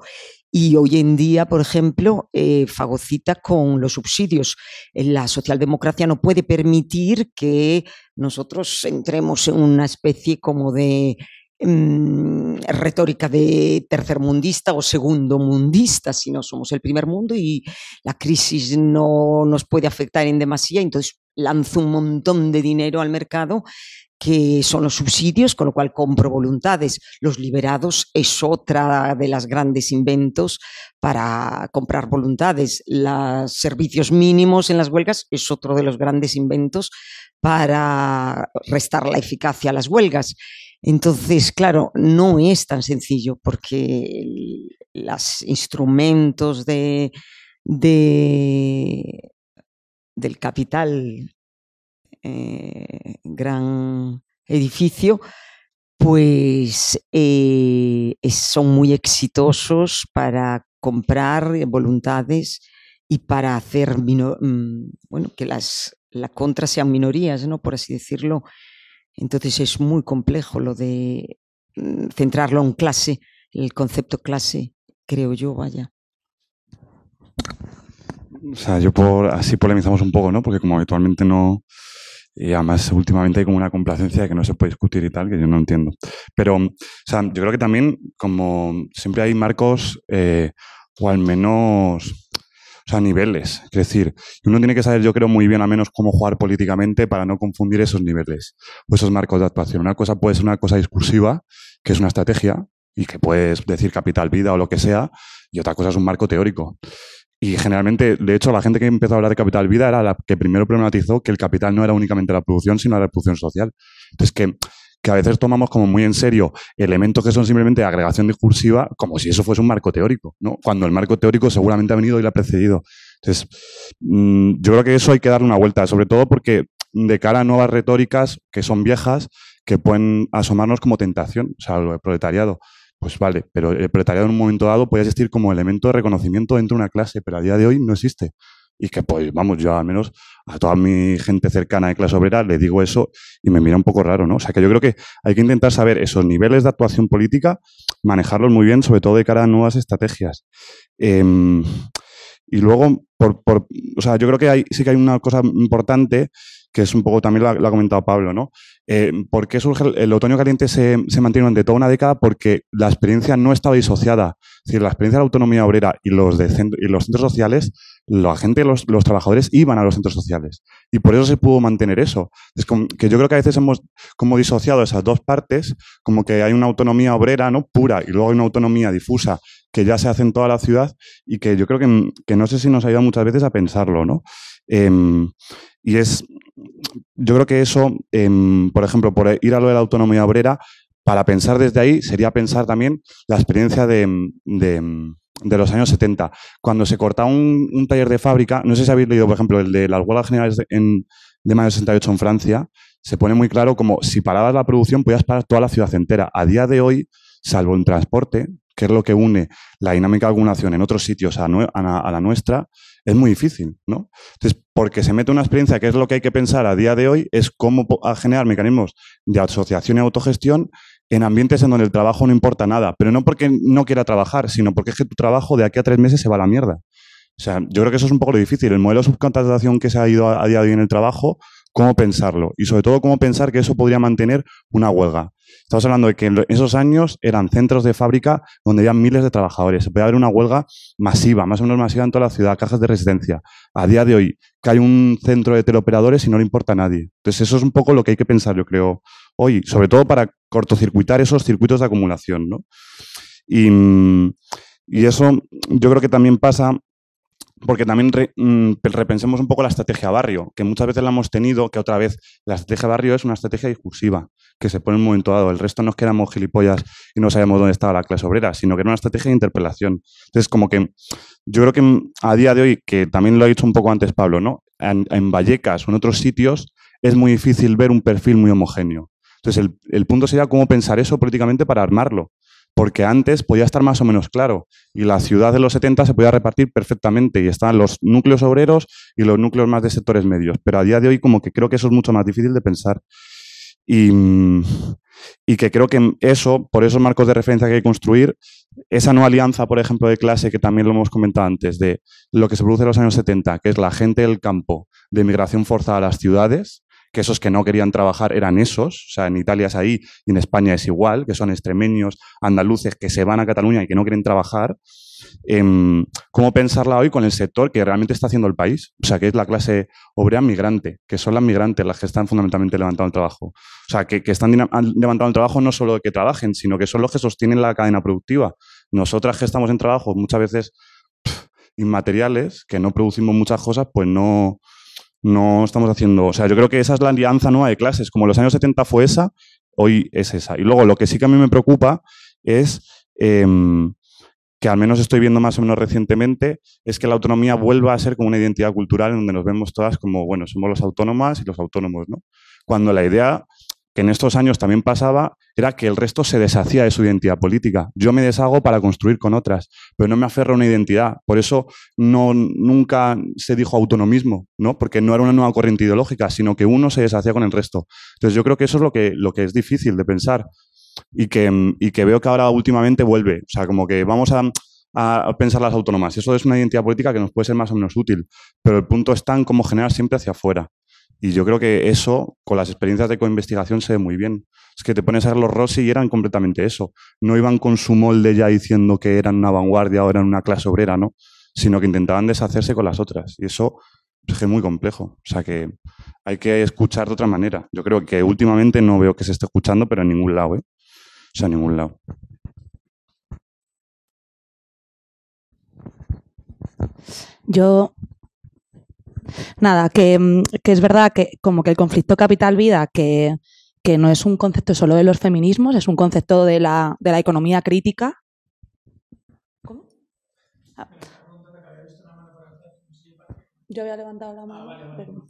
Y hoy en día, por ejemplo, eh, fagocita con los subsidios. La socialdemocracia no puede permitir que nosotros entremos en una especie como de mm, retórica de tercermundista o segundo mundista, si no somos el primer mundo y la crisis no nos puede afectar en demasía, entonces lanza un montón de dinero al mercado que son los subsidios, con lo cual compro voluntades. Los liberados es otra de las grandes inventos para comprar voluntades. Los servicios mínimos en las huelgas es otro de los grandes inventos para restar la eficacia a las huelgas. Entonces, claro, no es tan sencillo porque los instrumentos de, de, del capital eh, gran edificio, pues eh, son muy exitosos para comprar voluntades y para hacer mm, bueno, que las la contra sean minorías, ¿no? por así decirlo. Entonces es muy complejo lo de mm, centrarlo en clase, el concepto clase, creo yo, vaya. O sea, yo por así polemizamos un poco, ¿no? Porque como habitualmente no, y además, últimamente hay como una complacencia de que no se puede discutir y tal, que yo no entiendo. Pero, o sea, yo creo que también, como siempre hay marcos, eh, o al menos, o sea, niveles. Es decir, uno tiene que saber, yo creo, muy bien al menos cómo jugar políticamente para no confundir esos niveles o esos marcos de actuación. Una cosa puede ser una cosa discursiva, que es una estrategia, y que puedes decir capital vida o lo que sea, y otra cosa es un marco teórico. Y generalmente, de hecho, la gente que empezó a hablar de capital vida era la que primero problematizó que el capital no era únicamente la producción, sino la producción social. Entonces, que, que a veces tomamos como muy en serio elementos que son simplemente agregación discursiva, como si eso fuese un marco teórico, ¿no? Cuando el marco teórico seguramente ha venido y lo ha precedido. Entonces, mm, yo creo que eso hay que darle una vuelta, sobre todo porque de cara a nuevas retóricas que son viejas, que pueden asomarnos como tentación, o sea, lo del proletariado. Pues vale, pero el proletariado en un momento dado puede existir como elemento de reconocimiento dentro de una clase, pero a día de hoy no existe. Y que, pues, vamos, yo al menos a toda mi gente cercana de clase obrera le digo eso y me mira un poco raro, ¿no? O sea, que yo creo que hay que intentar saber esos niveles de actuación política, manejarlos muy bien, sobre todo de cara a nuevas estrategias. Em, y luego, por, por, o sea, yo creo que hay, sí que hay una cosa importante que es un poco, también lo ha, ha comentado Pablo, ¿no? Eh, ¿Por qué surge el, otoño caliente? Se, se, mantiene durante toda una década porque la experiencia no estaba disociada. Es decir, la experiencia de la autonomía obrera y los, de centro, y los centros sociales, la gente, los, los, trabajadores iban a los centros sociales. Y por eso se pudo mantener eso. Es como que yo creo que a veces hemos como disociado esas dos partes, como que hay una autonomía obrera ¿no? pura y luego hay una autonomía difusa que ya se hace en toda la ciudad y que yo creo que, que no sé si nos ayuda muchas veces a pensarlo, ¿no? Eh, y es, yo creo que eso, eh, por ejemplo, por ir a lo de la autonomía obrera, para pensar desde ahí sería pensar también la experiencia de, de, de los años 70. Cuando se cortaba un, taller de fábrica, no sé si habéis leído, por ejemplo, el de las huelgas generales de, en, de mayo de 68 en Francia, se pone muy claro como si parabas la producción podías parar toda la ciudad entera. A día de hoy, salvo en transporte, que es lo que une la dinámica de acumulación en otros sitios a, a, a la nuestra, es muy difícil, ¿no? Entonces, porque se mete una experiencia que es lo que hay que pensar a día de hoy, es cómo generar mecanismos de asociación y autogestión en ambientes en donde el trabajo no importa nada, pero no porque no quiera trabajar, sino porque es que tu trabajo de aquí a tres meses se va a la mierda. O sea, yo creo que eso es un poco lo difícil. El modelo de subcontratación que se ha ido a, a día de hoy en el trabajo, cómo pensarlo y sobre todo cómo pensar que eso podría mantener una huelga. Estamos hablando de que en esos años eran centros de fábrica donde había miles de trabajadores. Se podía haber una huelga masiva, más o menos masiva en toda la ciudad, cajas de resistencia. A día de hoy, que hay un centro de teleoperadores y no le importa a nadie. Entonces, eso es un poco lo que hay que pensar, yo creo, hoy, sobre todo para cortocircuitar esos circuitos de acumulación. ¿no? Y eso yo creo que también pasa porque también re, mm, repensemos un poco la estrategia barrio, que muchas veces la hemos tenido, que otra vez la estrategia barrio es una estrategia discursiva, que se pone en un momento dado. El resto no es que éramos gilipollas y no sabíamos dónde estaba la clase obrera, sino que era una estrategia de interpelación. Entonces, como que yo creo que a día de hoy, que también lo ha dicho un poco antes Pablo, ¿no? En, Vallecas o en otros sitios es muy difícil ver un perfil muy homogéneo. Entonces, el punto sería cómo pensar eso políticamente para armarlo porque antes podía estar más o menos claro y la ciudad de los 70 se podía repartir perfectamente y estaban los núcleos obreros y los núcleos más de sectores medios, pero a día de hoy como que creo que eso es mucho más difícil de pensar y, y que creo que eso, por esos marcos de referencia que hay que construir, esa no alianza, por ejemplo, de clase que también lo hemos comentado antes, de lo que se produce en los años 70, que es la gente del campo de migración forzada a las ciudades, que esos que no querían trabajar eran esos, o sea, en Italia es ahí y en España es igual, que son extremeños, andaluces que se van a Cataluña y que no quieren trabajar. Eh, ¿Cómo pensarla hoy con el sector que realmente está haciendo el país? O sea, que es la clase obrera migrante, que son las migrantes las que están fundamentalmente levantando el trabajo. O sea, que, están levantando el trabajo no solo que trabajen, sino que son los que sostienen la cadena productiva. Nosotras que estamos en trabajo muchas veces inmateriales, que no producimos muchas cosas, pues no, no estamos haciendo, o sea, yo creo que esa es la alianza nueva de clases, como los años 70 fue esa, hoy es esa. Y luego lo que sí que a mí me preocupa es eh, que al menos estoy viendo más o menos recientemente, es que la autonomía vuelva a ser como una identidad cultural en donde nos vemos todas como, bueno, somos los autónomas y los autónomos, ¿no? Cuando la idea que en estos años también pasaba, era que el resto se deshacía de su identidad política. Yo me deshago para construir con otras, pero no me aferro a una identidad. Por eso no, nunca se dijo autonomismo, ¿no? Porque no era una nueva corriente ideológica, sino que uno se deshacía con el resto. Entonces yo creo que eso es lo que, lo que es difícil de pensar y que, y que veo que ahora últimamente vuelve. O sea, como que vamos a, a pensar las autónomas. Eso es una identidad política que nos puede ser más o menos útil, pero el punto está en cómo generar siempre hacia afuera. Y yo creo que eso, con las experiencias de coinvestigación, se ve muy bien. Es que te pones a ver los Rossi y eran completamente eso. No iban con su molde ya diciendo que eran una vanguardia o eran una clase obrera, ¿no? sino que intentaban deshacerse con las otras. Y eso es muy complejo. O sea que hay que escuchar de otra manera. Yo creo que últimamente no veo que se esté escuchando, pero en ningún lado, ¿eh? O sea, en ningún lado. Yo, nada, que, mm, que es verdad que como que el conflicto capital-vida, que, que no es un concepto solo de los feminismos, es un concepto de la, de la economía crítica. ¿Cómo? Ah. Yo había levantado la mano. pero-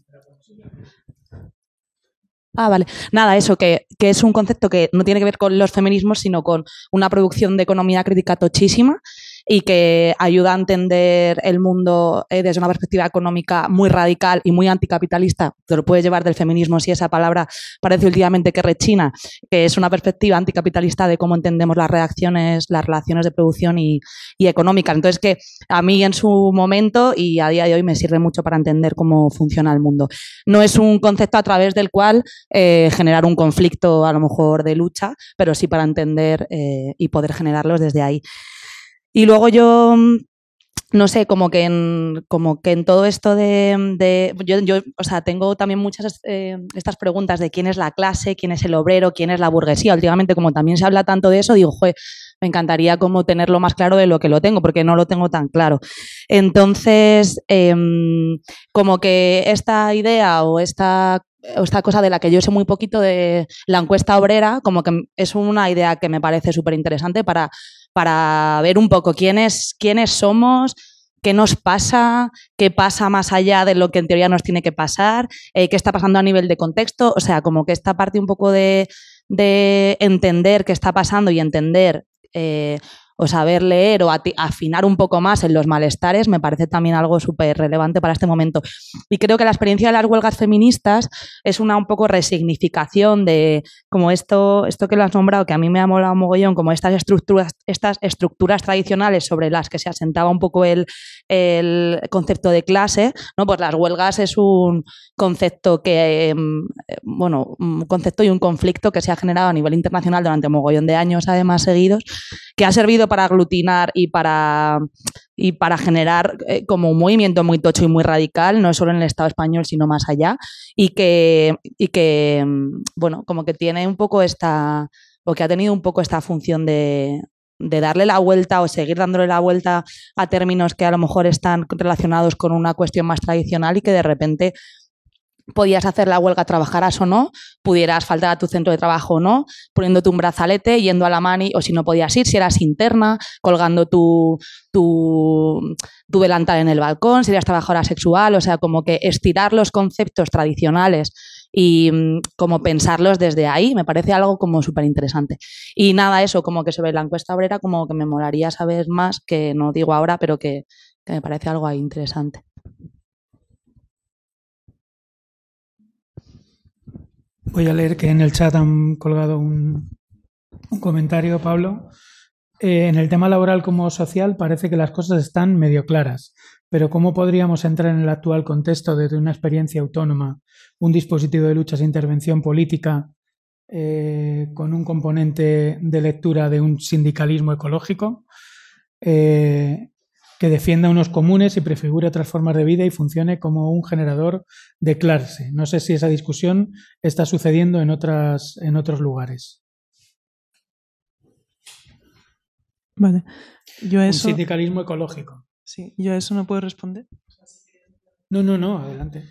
Ah, vale. Nada, eso, que, que es un concepto que no tiene que ver con los feminismos, sino con una producción de economía crítica tochísima y que ayuda a entender el mundo eh, desde una perspectiva económica muy radical y muy anticapitalista. Te lo puedes llevar del feminismo si esa palabra parece últimamente que rechina, que es una perspectiva anticapitalista de cómo entendemos las reacciones, las relaciones de producción y, económicas. Entonces, que a mí en su momento y a día de hoy me sirve mucho para entender cómo funciona el mundo. No es un concepto a través del cual eh, generar un conflicto a lo mejor de lucha, pero sí para entender eh, y poder generarlos desde ahí. Y luego yo, mm, no sé, como que en, como que en todo esto de, yo, yo, o sea, tengo también muchas eh, estas preguntas de quién es la clase, quién es el obrero, quién es la burguesía. Últimamente, como también se habla tanto de eso, digo, joder, me encantaría como tenerlo más claro de lo que lo tengo, porque no lo tengo tan claro. Entonces, em, como que esta idea o esta, o esta cosa de la que yo sé muy poquito de la encuesta obrera, como que es una idea que me parece súper interesante para, para ver un poco quiénes, quiénes somos, qué nos pasa, qué pasa más allá de lo que en teoría nos tiene que pasar, eh, qué está pasando a nivel de contexto, o sea, como que esta parte un poco de, de entender qué está pasando y entender eh, saber leer o afinar un poco más en los malestares me parece también algo súper relevante para este momento. Y creo que la experiencia de las huelgas feministas es una un poco resignificación de como esto, esto que lo has nombrado, que a mí me ha molado mogollón, como estas estructuras, estas estructuras tradicionales sobre las que se asentaba un poco el, el concepto de clase, ¿no? Pues las huelgas es un concepto que, em, bueno, un concepto y un conflicto que se ha generado a nivel internacional durante mogollón de años, además seguidos, que ha servido para aglutinar y para, y para generar eh, como un movimiento muy tocho y muy radical, no solo en el Estado español, sino más allá, y que, y que mm, bueno, como que tiene un poco esta, o que ha tenido un poco esta función de, de darle la vuelta o seguir dándole la vuelta a términos que a lo mejor están relacionados con una cuestión más tradicional y que de repente podías hacer la huelga, trabajaras o no, pudieras faltar a tu centro de trabajo o no, poniéndote un brazalete, yendo a la mani, o si no podías ir, si eras interna, colgando tu, tu, tu delantal en el balcón, si eras trabajadora sexual, o sea, como que estirar los conceptos tradicionales y mm, como pensarlos desde ahí, me parece algo como súper interesante. Y nada, eso, como que sobre la encuesta obrera, como que me molaría saber más, que no digo ahora, pero que, que me parece algo ahí interesante. Voy a leer que en el chat han colgado un, un comentario, Pablo. Eh, en el tema laboral como social parece que las cosas están medio claras, pero ¿cómo podríamos entrar en el actual contexto desde una experiencia autónoma, un dispositivo de luchas e intervención política eh, con un componente de lectura de un sindicalismo ecológico eh, que defienda unos comunes y prefigure otras formas de vida y funcione como un generador de clase? No sé si esa discusión está sucediendo en, otras, en otros lugares. Vale. Yo a Un eso, sindicalismo ecológico. sí, yo a eso no puedo responder. No, no, no, adelante.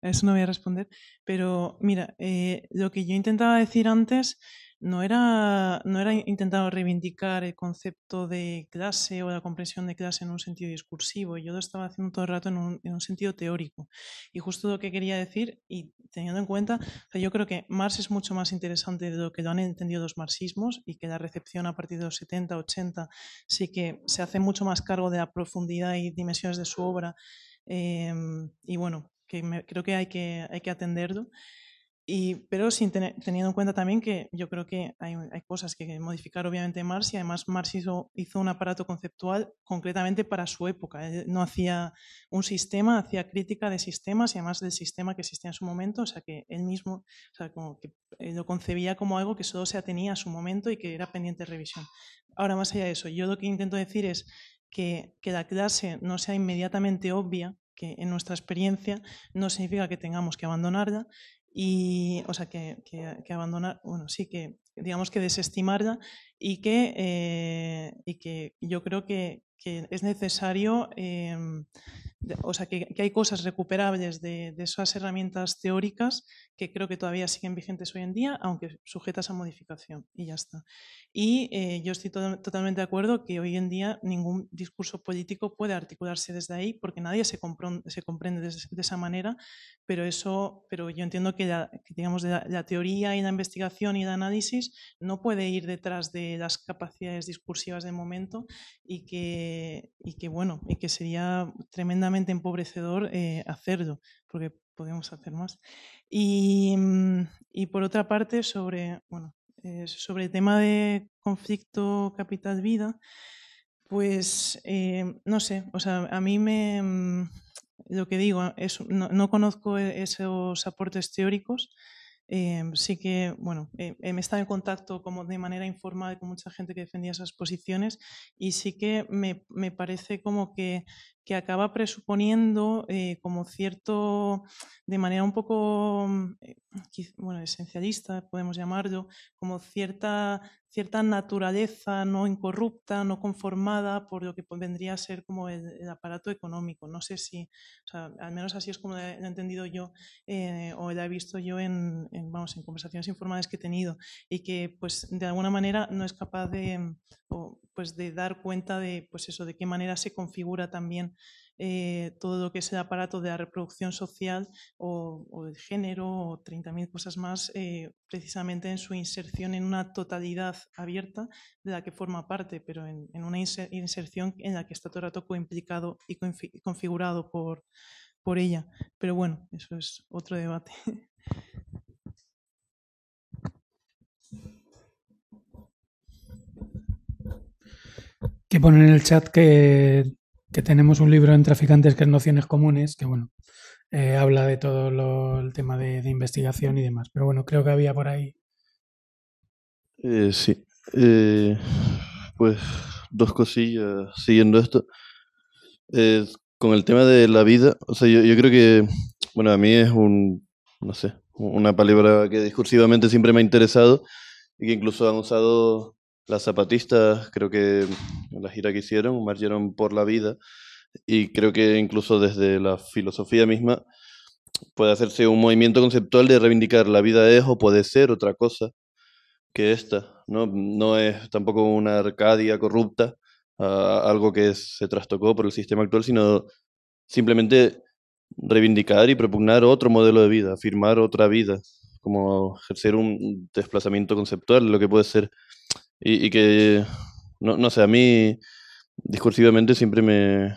A eso no voy a responder. Pero mira, eh, lo que yo intentaba decir antes no era, no era intentar reivindicar el concepto de clase o la comprensión de clase en un sentido discursivo. Yo lo estaba haciendo todo el rato en un, en un sentido teórico. Y justo lo que quería decir, y teniendo en cuenta, yo creo que Marx es mucho más interesante de lo que lo han entendido los marxismos y que la recepción a partir de los 70, 80 sí que se hace mucho más cargo de la profundidad y dimensiones de su obra. eh, y bueno, que creo que hay que, hay que atenderlo. Y, pero sin tener- teniendo en cuenta también que yo creo que hay, hay cosas que modificar obviamente Marx y además Marx hizo, hizo un aparato conceptual concretamente para su época. Él no hacía un sistema, hacía crítica de sistemas y además del sistema que existía en su momento, o sea que él mismo o sea, como que eh, lo concebía como algo que solo se atenía a su momento y que era pendiente de revisión. Ahora, más allá de eso, yo lo que intento decir es que, que la clase no sea inmediatamente obvia, que en nuestra experiencia no significa que tengamos que abandonarla, y, o sea, que, que, que abandonar, bueno, sí, que digamos que desestimarla y que, eh, y que yo creo que, que es necesario em, o sea, que, hay cosas recuperables de, esas herramientas teóricas que creo que todavía siguen vigentes hoy en día, aunque sujetas a modificación, y ya está. Y eh, yo estoy totalmente de acuerdo que hoy en día ningún discurso político puede articularse desde ahí, porque nadie se, se comprende de, esa manera, pero eso, pero yo entiendo que, la, digamos, la, teoría y la investigación y el análisis no puede ir detrás de las capacidades discursivas del momento y que, y que bueno, y que sería tremendamente empobrecedor eh, hacerlo, porque podemos hacer más. Y, mm, y por otra parte, sobre, bueno, eh, sobre el tema de conflicto capital-vida, pues eh, no sé, o sea, a mí me, mm, lo que digo, es, no, no conozco e-, esos aportes teóricos, Em, sí que, bueno, eh, me estado en contacto como de manera informal con mucha gente que defendía esas posiciones y sí que me, me parece como que, que acaba presuponiendo eh, como cierto, de manera un poco, mm, eh, bueno, esencialista, podemos llamarlo, como cierta cierta naturaleza no incorrupta, no conformada por lo que vendría a ser como el, aparato económico. No sé si, al menos así es como lo he, entendido yo eh, o lo he visto yo en, vamos, en conversaciones informales que he tenido y que pues de alguna manera no es capaz de, pues, de dar cuenta de, pues eso, de qué manera se configura también eh, todo lo que es el aparato de la reproducción social o, o el género o 30.000 cosas más, eh, precisamente en su inserción en una totalidad abierta de la que forma parte, pero en, una inserción en la que está todo el rato coimplicado y configurado por, por ella. Pero bueno, eso es otro debate. Que ponen en el chat que que tenemos un libro en Traficantes que es Nociones Comunes, que bueno, eh, habla de todo el tema de, investigación y demás. Pero bueno, creo que había por ahí. Eh, sí. Eh, pues dos cosillas siguiendo esto. con el tema de la vida, o sea, yo, yo creo que, bueno, a mí es un, no sé, una palabra que discursivamente siempre me ha interesado y que incluso han usado las zapatistas, creo que la gira que hicieron, marcharon por la vida y creo que incluso desde la filosofía misma puede hacerse un movimiento conceptual de reivindicar la vida es o puede ser otra cosa que esta, ¿no? No es tampoco una Arcadia corrupta, algo que se trastocó por el sistema actual, sino simplemente reivindicar y propugnar otro modelo de vida, afirmar otra vida, como ejercer un desplazamiento conceptual, lo que puede ser y, que, no, no sé, a mí discursivamente siempre me,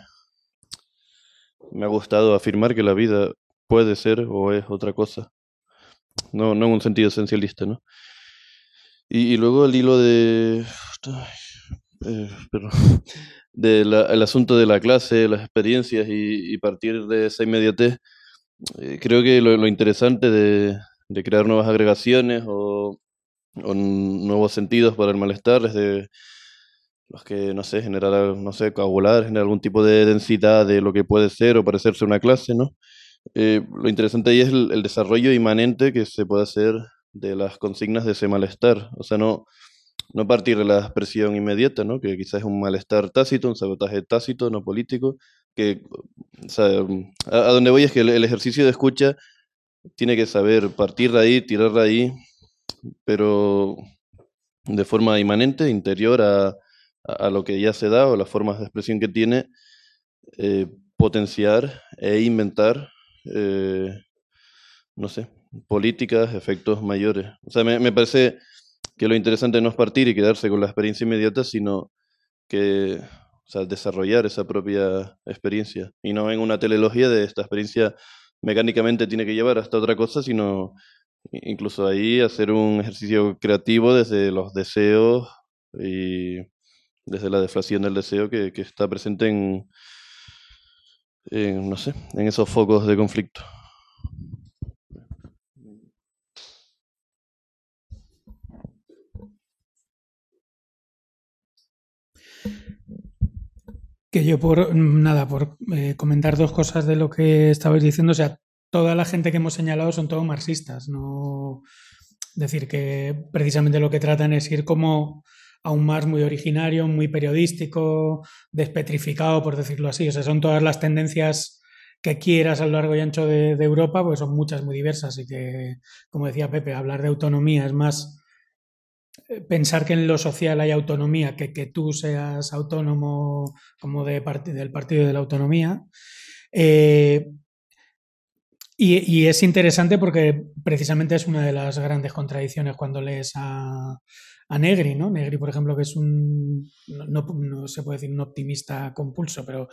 me ha gustado afirmar que la vida puede ser o es otra cosa. No, no en un sentido esencialista, ¿no? Y, luego el hilo de... Eh, del asunto de la clase, las experiencias y, partir de esa inmediatez, eh, creo que lo, lo interesante de, de, crear nuevas agregaciones o, o nuevos sentidos para el malestar, desde los que, no sé, generar, no sé, coagular, generar algún tipo de densidad de lo que puede ser o parecerse una clase, ¿no? Eh, lo interesante ahí es el, desarrollo inmanente que se puede hacer de las consignas de ese malestar, o sea, no, no partir de la expresión inmediata, ¿no? Que quizás es un malestar tácito, un sabotaje tácito, no político, que, o sea, a, donde voy es que el, el ejercicio de escucha tiene que saber partir de ahí, tirar de ahí, pero de forma inmanente, interior a, a, lo que ya se da o las formas de expresión que tiene, eh, potenciar e inventar, eh, no sé, políticas, efectos mayores. O sea, me, me, parece que lo interesante no es partir y quedarse con la experiencia inmediata, sino que, o sea, desarrollar esa propia experiencia y no en una teleología de esta experiencia mecánicamente tiene que llevar hasta otra cosa, sino Incluso ahí hacer un ejercicio creativo desde los deseos y desde la deflación del deseo que, que está presente en, no sé, en esos focos de conflicto. Que yo por nada, por eh, comentar dos cosas de lo que estabais diciendo, o sea, toda la gente que hemos señalado son todos marxistas, no decir que precisamente lo que tratan es ir como a un más muy originario, muy periodístico, despetrificado, por decirlo así. O sea, son todas las tendencias que quieras a lo largo y ancho de, de Europa, pues son muchas muy diversas y que, como decía Pepe, hablar de autonomía es más eh, pensar que en lo social hay autonomía, que, que tú seas autónomo como de part del Partido de la Autonomía. Eh, y, es interesante porque precisamente es una de las grandes contradicciones cuando lees a, a Negri, ¿no? Negri, por ejemplo, que es un, no, no se puede decir un optimista compulso, pero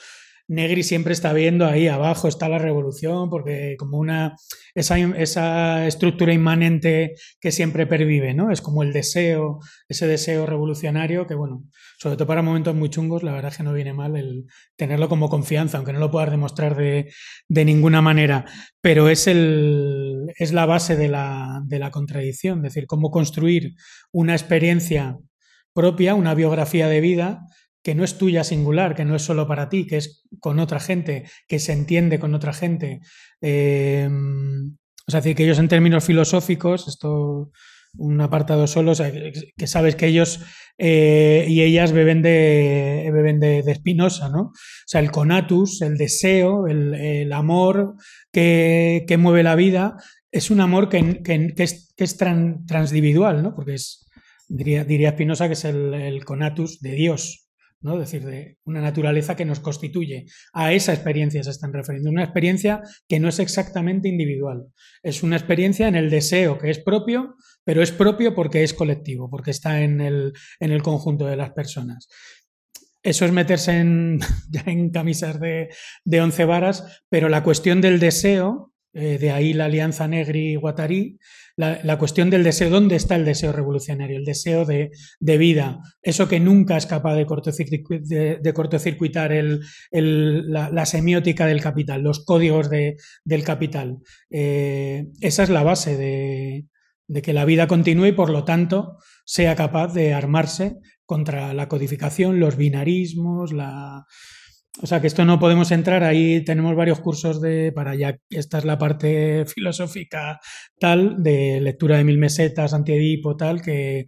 Negri siempre está viendo ahí abajo está la revolución, porque como una esa, esa, estructura inmanente que siempre pervive, ¿no? Es como el deseo, ese deseo revolucionario que, bueno, sobre todo para momentos muy chungos, la verdad es que no viene mal el tenerlo como confianza, aunque no lo puedas demostrar de, de ninguna manera, pero es, el, es la base de la, de la contradicción, es decir, cómo construir una experiencia propia, una biografía de vida que no es tuya singular, que no es solo para ti, que es con otra gente, que se entiende con otra gente. Eh, o sea, decir, que ellos en términos filosóficos, esto un apartado solo, o sea, que, sabes que ellos eh, y ellas beben de beben de, Spinoza, ¿no? O sea, el conatus, el deseo, el, amor que, que, mueve la vida, es un amor que, que es, es tran, transindividual, ¿no? Porque es, diría, diría Spinoza que es el conatus de Dios, ¿no? Es decir, de una naturaleza que nos constituye. A esa experiencia se están refiriendo. Una experiencia que no es exactamente individual. Es una experiencia en el deseo que es propio, pero es propio porque es colectivo, porque está en el, en el conjunto de las personas. Eso es meterse en, en camisas de, de once varas, pero la cuestión del deseo, eh, de ahí la alianza Negri-Guattari, la, la, cuestión del deseo, ¿dónde está el deseo revolucionario? El deseo de, de vida, eso que nunca es capaz de, de, cortocircuitar el, el, la, semiótica del capital, los códigos de, del capital. Eh, esa es la base de, de que la vida continúe y por lo tanto sea capaz de armarse contra la codificación, los binarismos, la, o sea que esto no podemos entrar, ahí tenemos varios cursos de, para ya, esta es la parte filosófica tal, de lectura de mil mesetas, antiedipo, tal, que,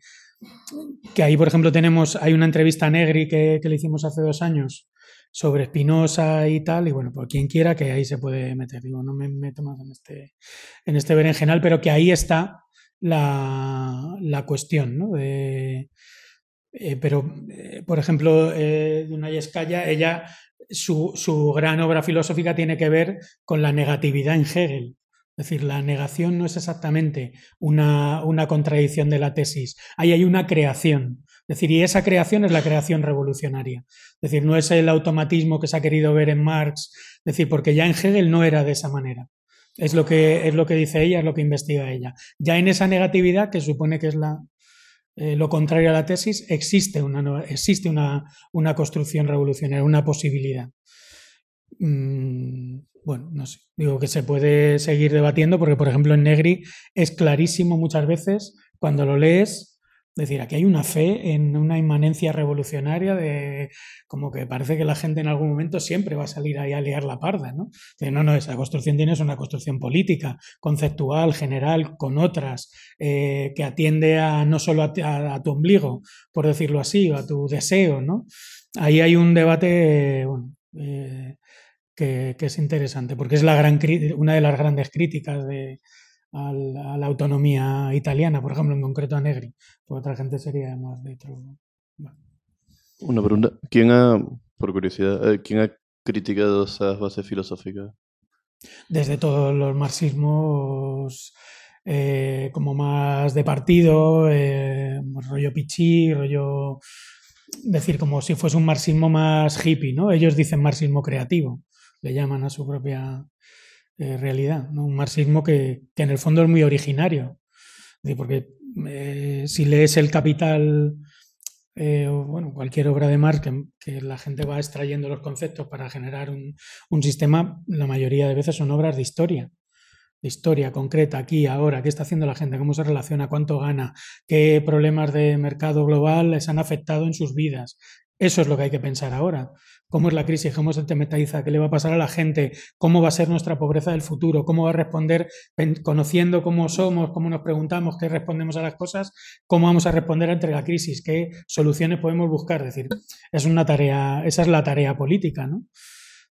que ahí, por ejemplo, tenemos, hay una entrevista Negri que, que le hicimos hace dos años sobre Spinoza y tal, y bueno, por quien quiera que ahí se puede meter, digo, no me meto más en este, en este berenjenal, pero que ahí está la, la cuestión, ¿no? De, eh, pero, eh, por ejemplo, eh, Dunay Escaya, ella su, gran obra filosófica tiene que ver con la negatividad en Hegel. Es decir, la negación no es exactamente una, una contradicción de la tesis. Ahí hay una creación. Es decir, y esa creación es la creación revolucionaria. Es decir, no es el automatismo que se ha querido ver en Marx. Es decir, porque ya en Hegel no era de esa manera. Es lo que, es lo que dice ella, es lo que investiga ella. Ya en esa negatividad, que supone que es la, eh, lo contrario a la tesis, existe una, existe una, una construcción revolucionaria, una posibilidad. Mm, bueno, no sé, digo que se puede seguir debatiendo porque, por ejemplo, en Negri es clarísimo muchas veces cuando lo lees es decir, aquí hay una fe en una inmanencia revolucionaria de como que parece que la gente en algún momento siempre va a salir ahí a liar la parda, ¿no? De, no, no, esa construcción tiene una construcción política, conceptual, general, con otras, eh, que atiende a no solo a, tu ombligo, por decirlo así, o a tu deseo, ¿no? Ahí hay un debate, eh, que, que, es interesante, porque es la gran, una de las grandes críticas de, a la autonomía italiana, por ejemplo, en concreto a Negri, porque otra gente sería más de otro. Bueno. Una pregunta, ¿quién ha, por curiosidad, eh, quién ha criticado esas bases filosóficas? Desde todos los marxismos eh, como más de partido, eh, rollo Pichi, rollo decir como si fuese un marxismo más hippie, ¿no? Ellos dicen marxismo creativo, le llaman a su propia eh, realidad, un marxismo que, que, en el fondo es muy originario, porque eh, si lees El Capital eh, o bueno, cualquier obra de Marx que, que, la gente va extrayendo los conceptos para generar un, un, sistema, la mayoría de veces son obras de historia, de historia concreta, aquí, ahora, qué está haciendo la gente, cómo se relaciona, cuánto gana, qué problemas de mercado global les han afectado en sus vidas, Eso es lo que hay que pensar ahora. ¿Cómo es la crisis? ¿Cómo se tematiza? ¿Qué le va a pasar a la gente? ¿Cómo va a ser nuestra pobreza del futuro? ¿Cómo va a responder conociendo cómo somos, cómo nos preguntamos, qué respondemos a las cosas? ¿Cómo vamos a responder ante la crisis? ¿Qué soluciones podemos buscar? Es decir, es una tarea, esa es la tarea política, ¿no?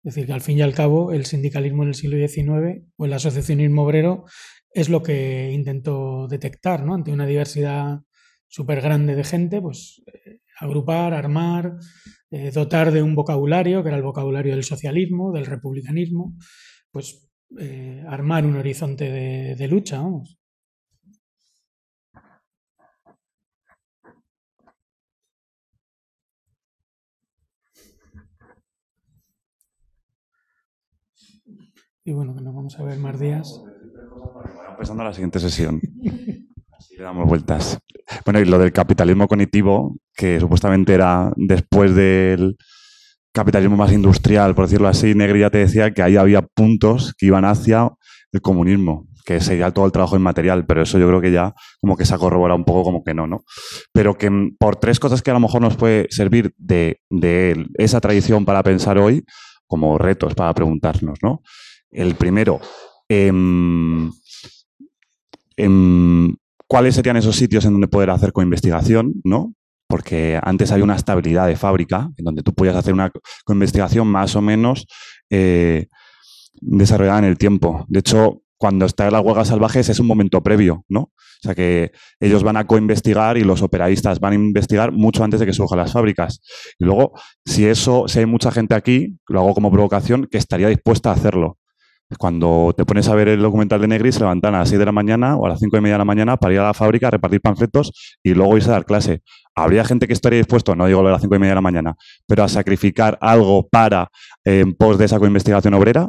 Es decir, que al fin y al cabo el sindicalismo en el siglo XIX o el asociacionismo obrero es lo que intentó detectar, ¿no? Ante una diversidad súper grande de gente, pues eh, agrupar, armar, eh, dotar de un vocabulario, que era el vocabulario del socialismo, del republicanismo, pues eh, armar un horizonte de, de lucha, vamos. Y bueno, que nos vamos a ver más días. Empezando la siguiente sesión. Damos vueltas. Bueno, y lo del capitalismo cognitivo, que supuestamente era después del capitalismo más industrial, por decirlo así, Negri ya te decía que ahí había puntos que iban hacia el comunismo, que sería todo el trabajo inmaterial, pero eso yo creo que ya como que se ha corroborado un poco como que no, ¿no? Pero que por tres cosas que a lo mejor nos puede servir de, de esa tradición para pensar hoy, como retos para preguntarnos, ¿no? El primero, em, em, ¿cuáles serían esos sitios en donde poder hacer coinvestigación? ¿no? Porque antes había una estabilidad de fábrica en donde tú podías hacer una coinvestigación más o menos eh, desarrollada en el tiempo. De hecho, cuando están las huelgas salvajes es un momento previo, ¿no? O sea que ellos van a coinvestigar y los operaístas van a investigar mucho antes de que surjan las fábricas. Y luego, si eso, si hay mucha gente aquí, lo hago como provocación, que estaría dispuesta a hacerlo. Cuando te pones a ver el documental de Negri, se levantan a las 6 de la mañana o a las 5 y media de la mañana para ir a la fábrica a repartir panfletos y luego irse a dar clase. ¿Habría gente que estaría dispuesto, no digo a las 5 y media de la mañana, pero a sacrificar algo para en pos de esa coinvestigación obrera?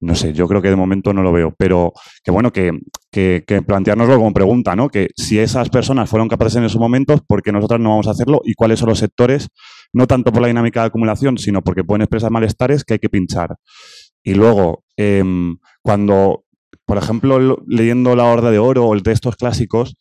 No sé, yo creo que de momento no lo veo, pero que bueno, que, que, que planteárnoslo como pregunta, ¿no? Que si esas personas fueron capaces en esos momentos, ¿por qué nosotros no vamos a hacerlo? ¿Y cuáles son los sectores, no tanto por la dinámica de acumulación, sino porque pueden expresar malestares que hay que pinchar? Y luego, em, cuando, por ejemplo, leyendo La Horda de Oro o el textos clásicos,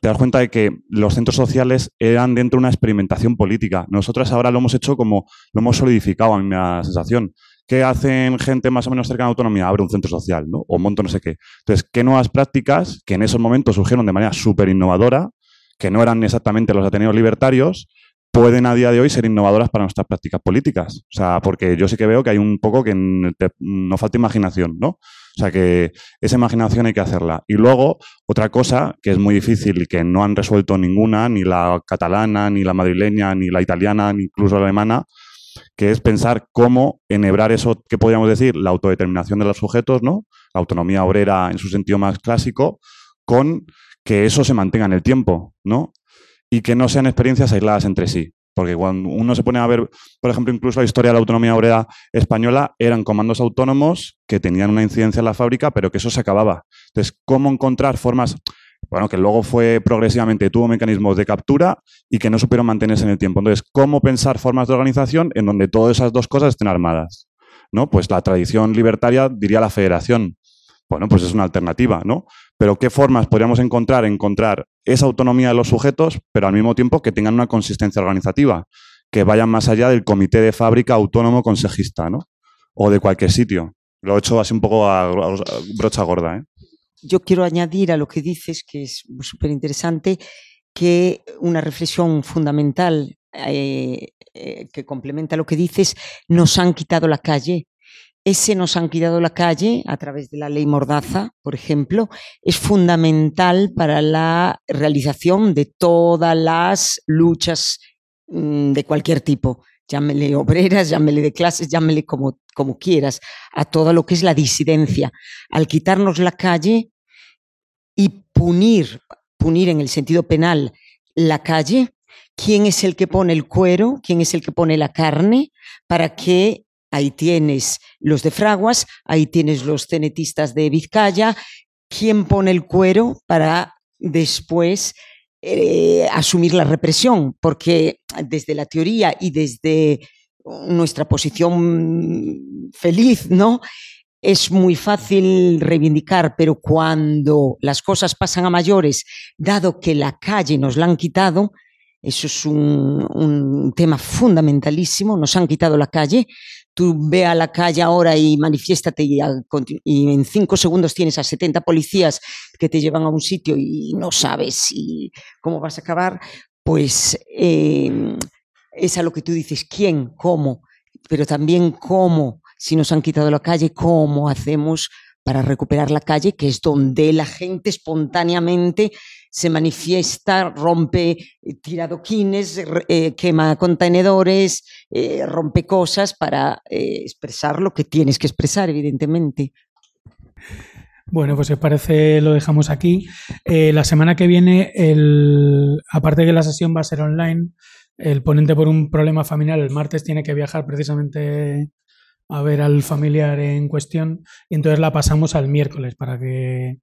te das cuenta de que los centros sociales eran dentro de una experimentación política. Nosotros ahora lo hemos hecho como, lo hemos solidificado, a mí me da sensación. ¿Qué hacen gente más o menos cercana a la autonomía? Abre un centro social, ¿no? O monto no sé qué. Entonces, ¿qué nuevas prácticas que en esos momentos surgieron de manera súper innovadora, que no eran exactamente los ateneos libertarios, pueden a día de hoy ser innovadoras para nuestras prácticas políticas. O sea, porque yo sí que veo que hay un poco que no falta imaginación, ¿no? O sea, que esa imaginación hay que hacerla. Y luego, otra cosa que es muy difícil y que no han resuelto ninguna, ni la catalana, ni la madrileña, ni la italiana, ni incluso la alemana, que es pensar cómo enhebrar eso que podríamos decir, la autodeterminación de los sujetos, ¿no? La autonomía obrera en su sentido más clásico, con que eso se mantenga en el tiempo, ¿no? Y que no sean experiencias aisladas entre sí. Porque cuando uno se pone a ver, por ejemplo, incluso la historia de la autonomía obrera española, eran comandos autónomos que tenían una incidencia en la fábrica, pero que eso se acababa. Entonces, ¿cómo encontrar formas, bueno, que luego fue progresivamente, tuvo mecanismos de captura y que no supieron mantenerse en el tiempo? Entonces, ¿cómo pensar formas de organización en donde todas esas dos cosas estén armadas? ¿No? Pues la tradición libertaria diría la federación. Bueno, pues es una alternativa, ¿no? Pero ¿qué formas podríamos encontrar? Encontrar esa autonomía de los sujetos, pero al mismo tiempo que tengan una consistencia organizativa, que vayan más allá del comité de fábrica autónomo consejista, ¿no? O de cualquier sitio. Lo he hecho así un poco a, brocha gorda, ¿eh? Yo quiero añadir a lo que dices, que es súper interesante, que una reflexión fundamental eh, eh, que complementa lo que dices, nos han quitado la calle ese nos han quitado la calle a través de la ley Mordaza, por ejemplo, es fundamental para la realización de todas las luchas mm, de cualquier tipo. Llámele obreras, llámele de clases, llámele como, como quieras, a todo lo que es la disidencia. Al quitarnos la calle y punir, punir en el sentido penal la calle, ¿quién es el que pone el cuero? ¿Quién es el que pone la carne? Para que Ahí tienes los de Fraguas, ahí tienes los cenetistas de Vizcaya. ¿Quién pone el cuero para después eh, asumir la represión? Porque desde la teoría y desde nuestra posición feliz, ¿no? Es muy fácil reivindicar, pero cuando las cosas pasan a mayores, dado que la calle nos la han quitado, Eso es un, un, tema fundamentalísimo. Nos han quitado la calle. Tú ve a la calle ahora y manifiéstate y, en cinco segundos tienes a 70 policías que te llevan a un sitio y no sabes cómo vas a acabar. Pues eh, es a lo que tú dices, quién, cómo, pero también cómo, si nos han quitado la calle, cómo hacemos para recuperar la calle, que es donde la gente espontáneamente se manifiesta, rompe eh, tiradoquines, eh, quema contenedores, eh, rompe cosas para expresar lo que tienes que expresar, evidentemente. Bueno, pues si os parece, lo dejamos aquí. la semana que viene, el, aparte de que la sesión va a ser online, el ponente por un problema familiar el martes tiene que viajar precisamente a ver al familiar en cuestión y entonces la pasamos al miércoles para que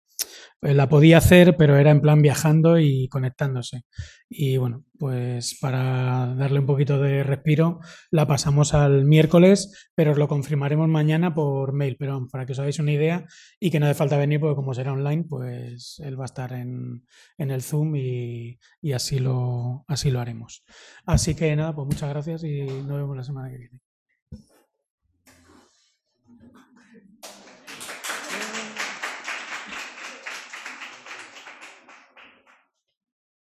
pues, la podía hacer, pero era en plan viajando y conectándose. Y bueno, pues para darle un poquito de respiro, la pasamos al miércoles, pero os lo confirmaremos mañana por mail, pero para que os hagáis una idea y que no hace falta venir, porque como será online, pues él va a estar en, en el Zoom y, y, así, lo, así lo haremos. Así que nada, pues muchas gracias y nos vemos la semana que viene.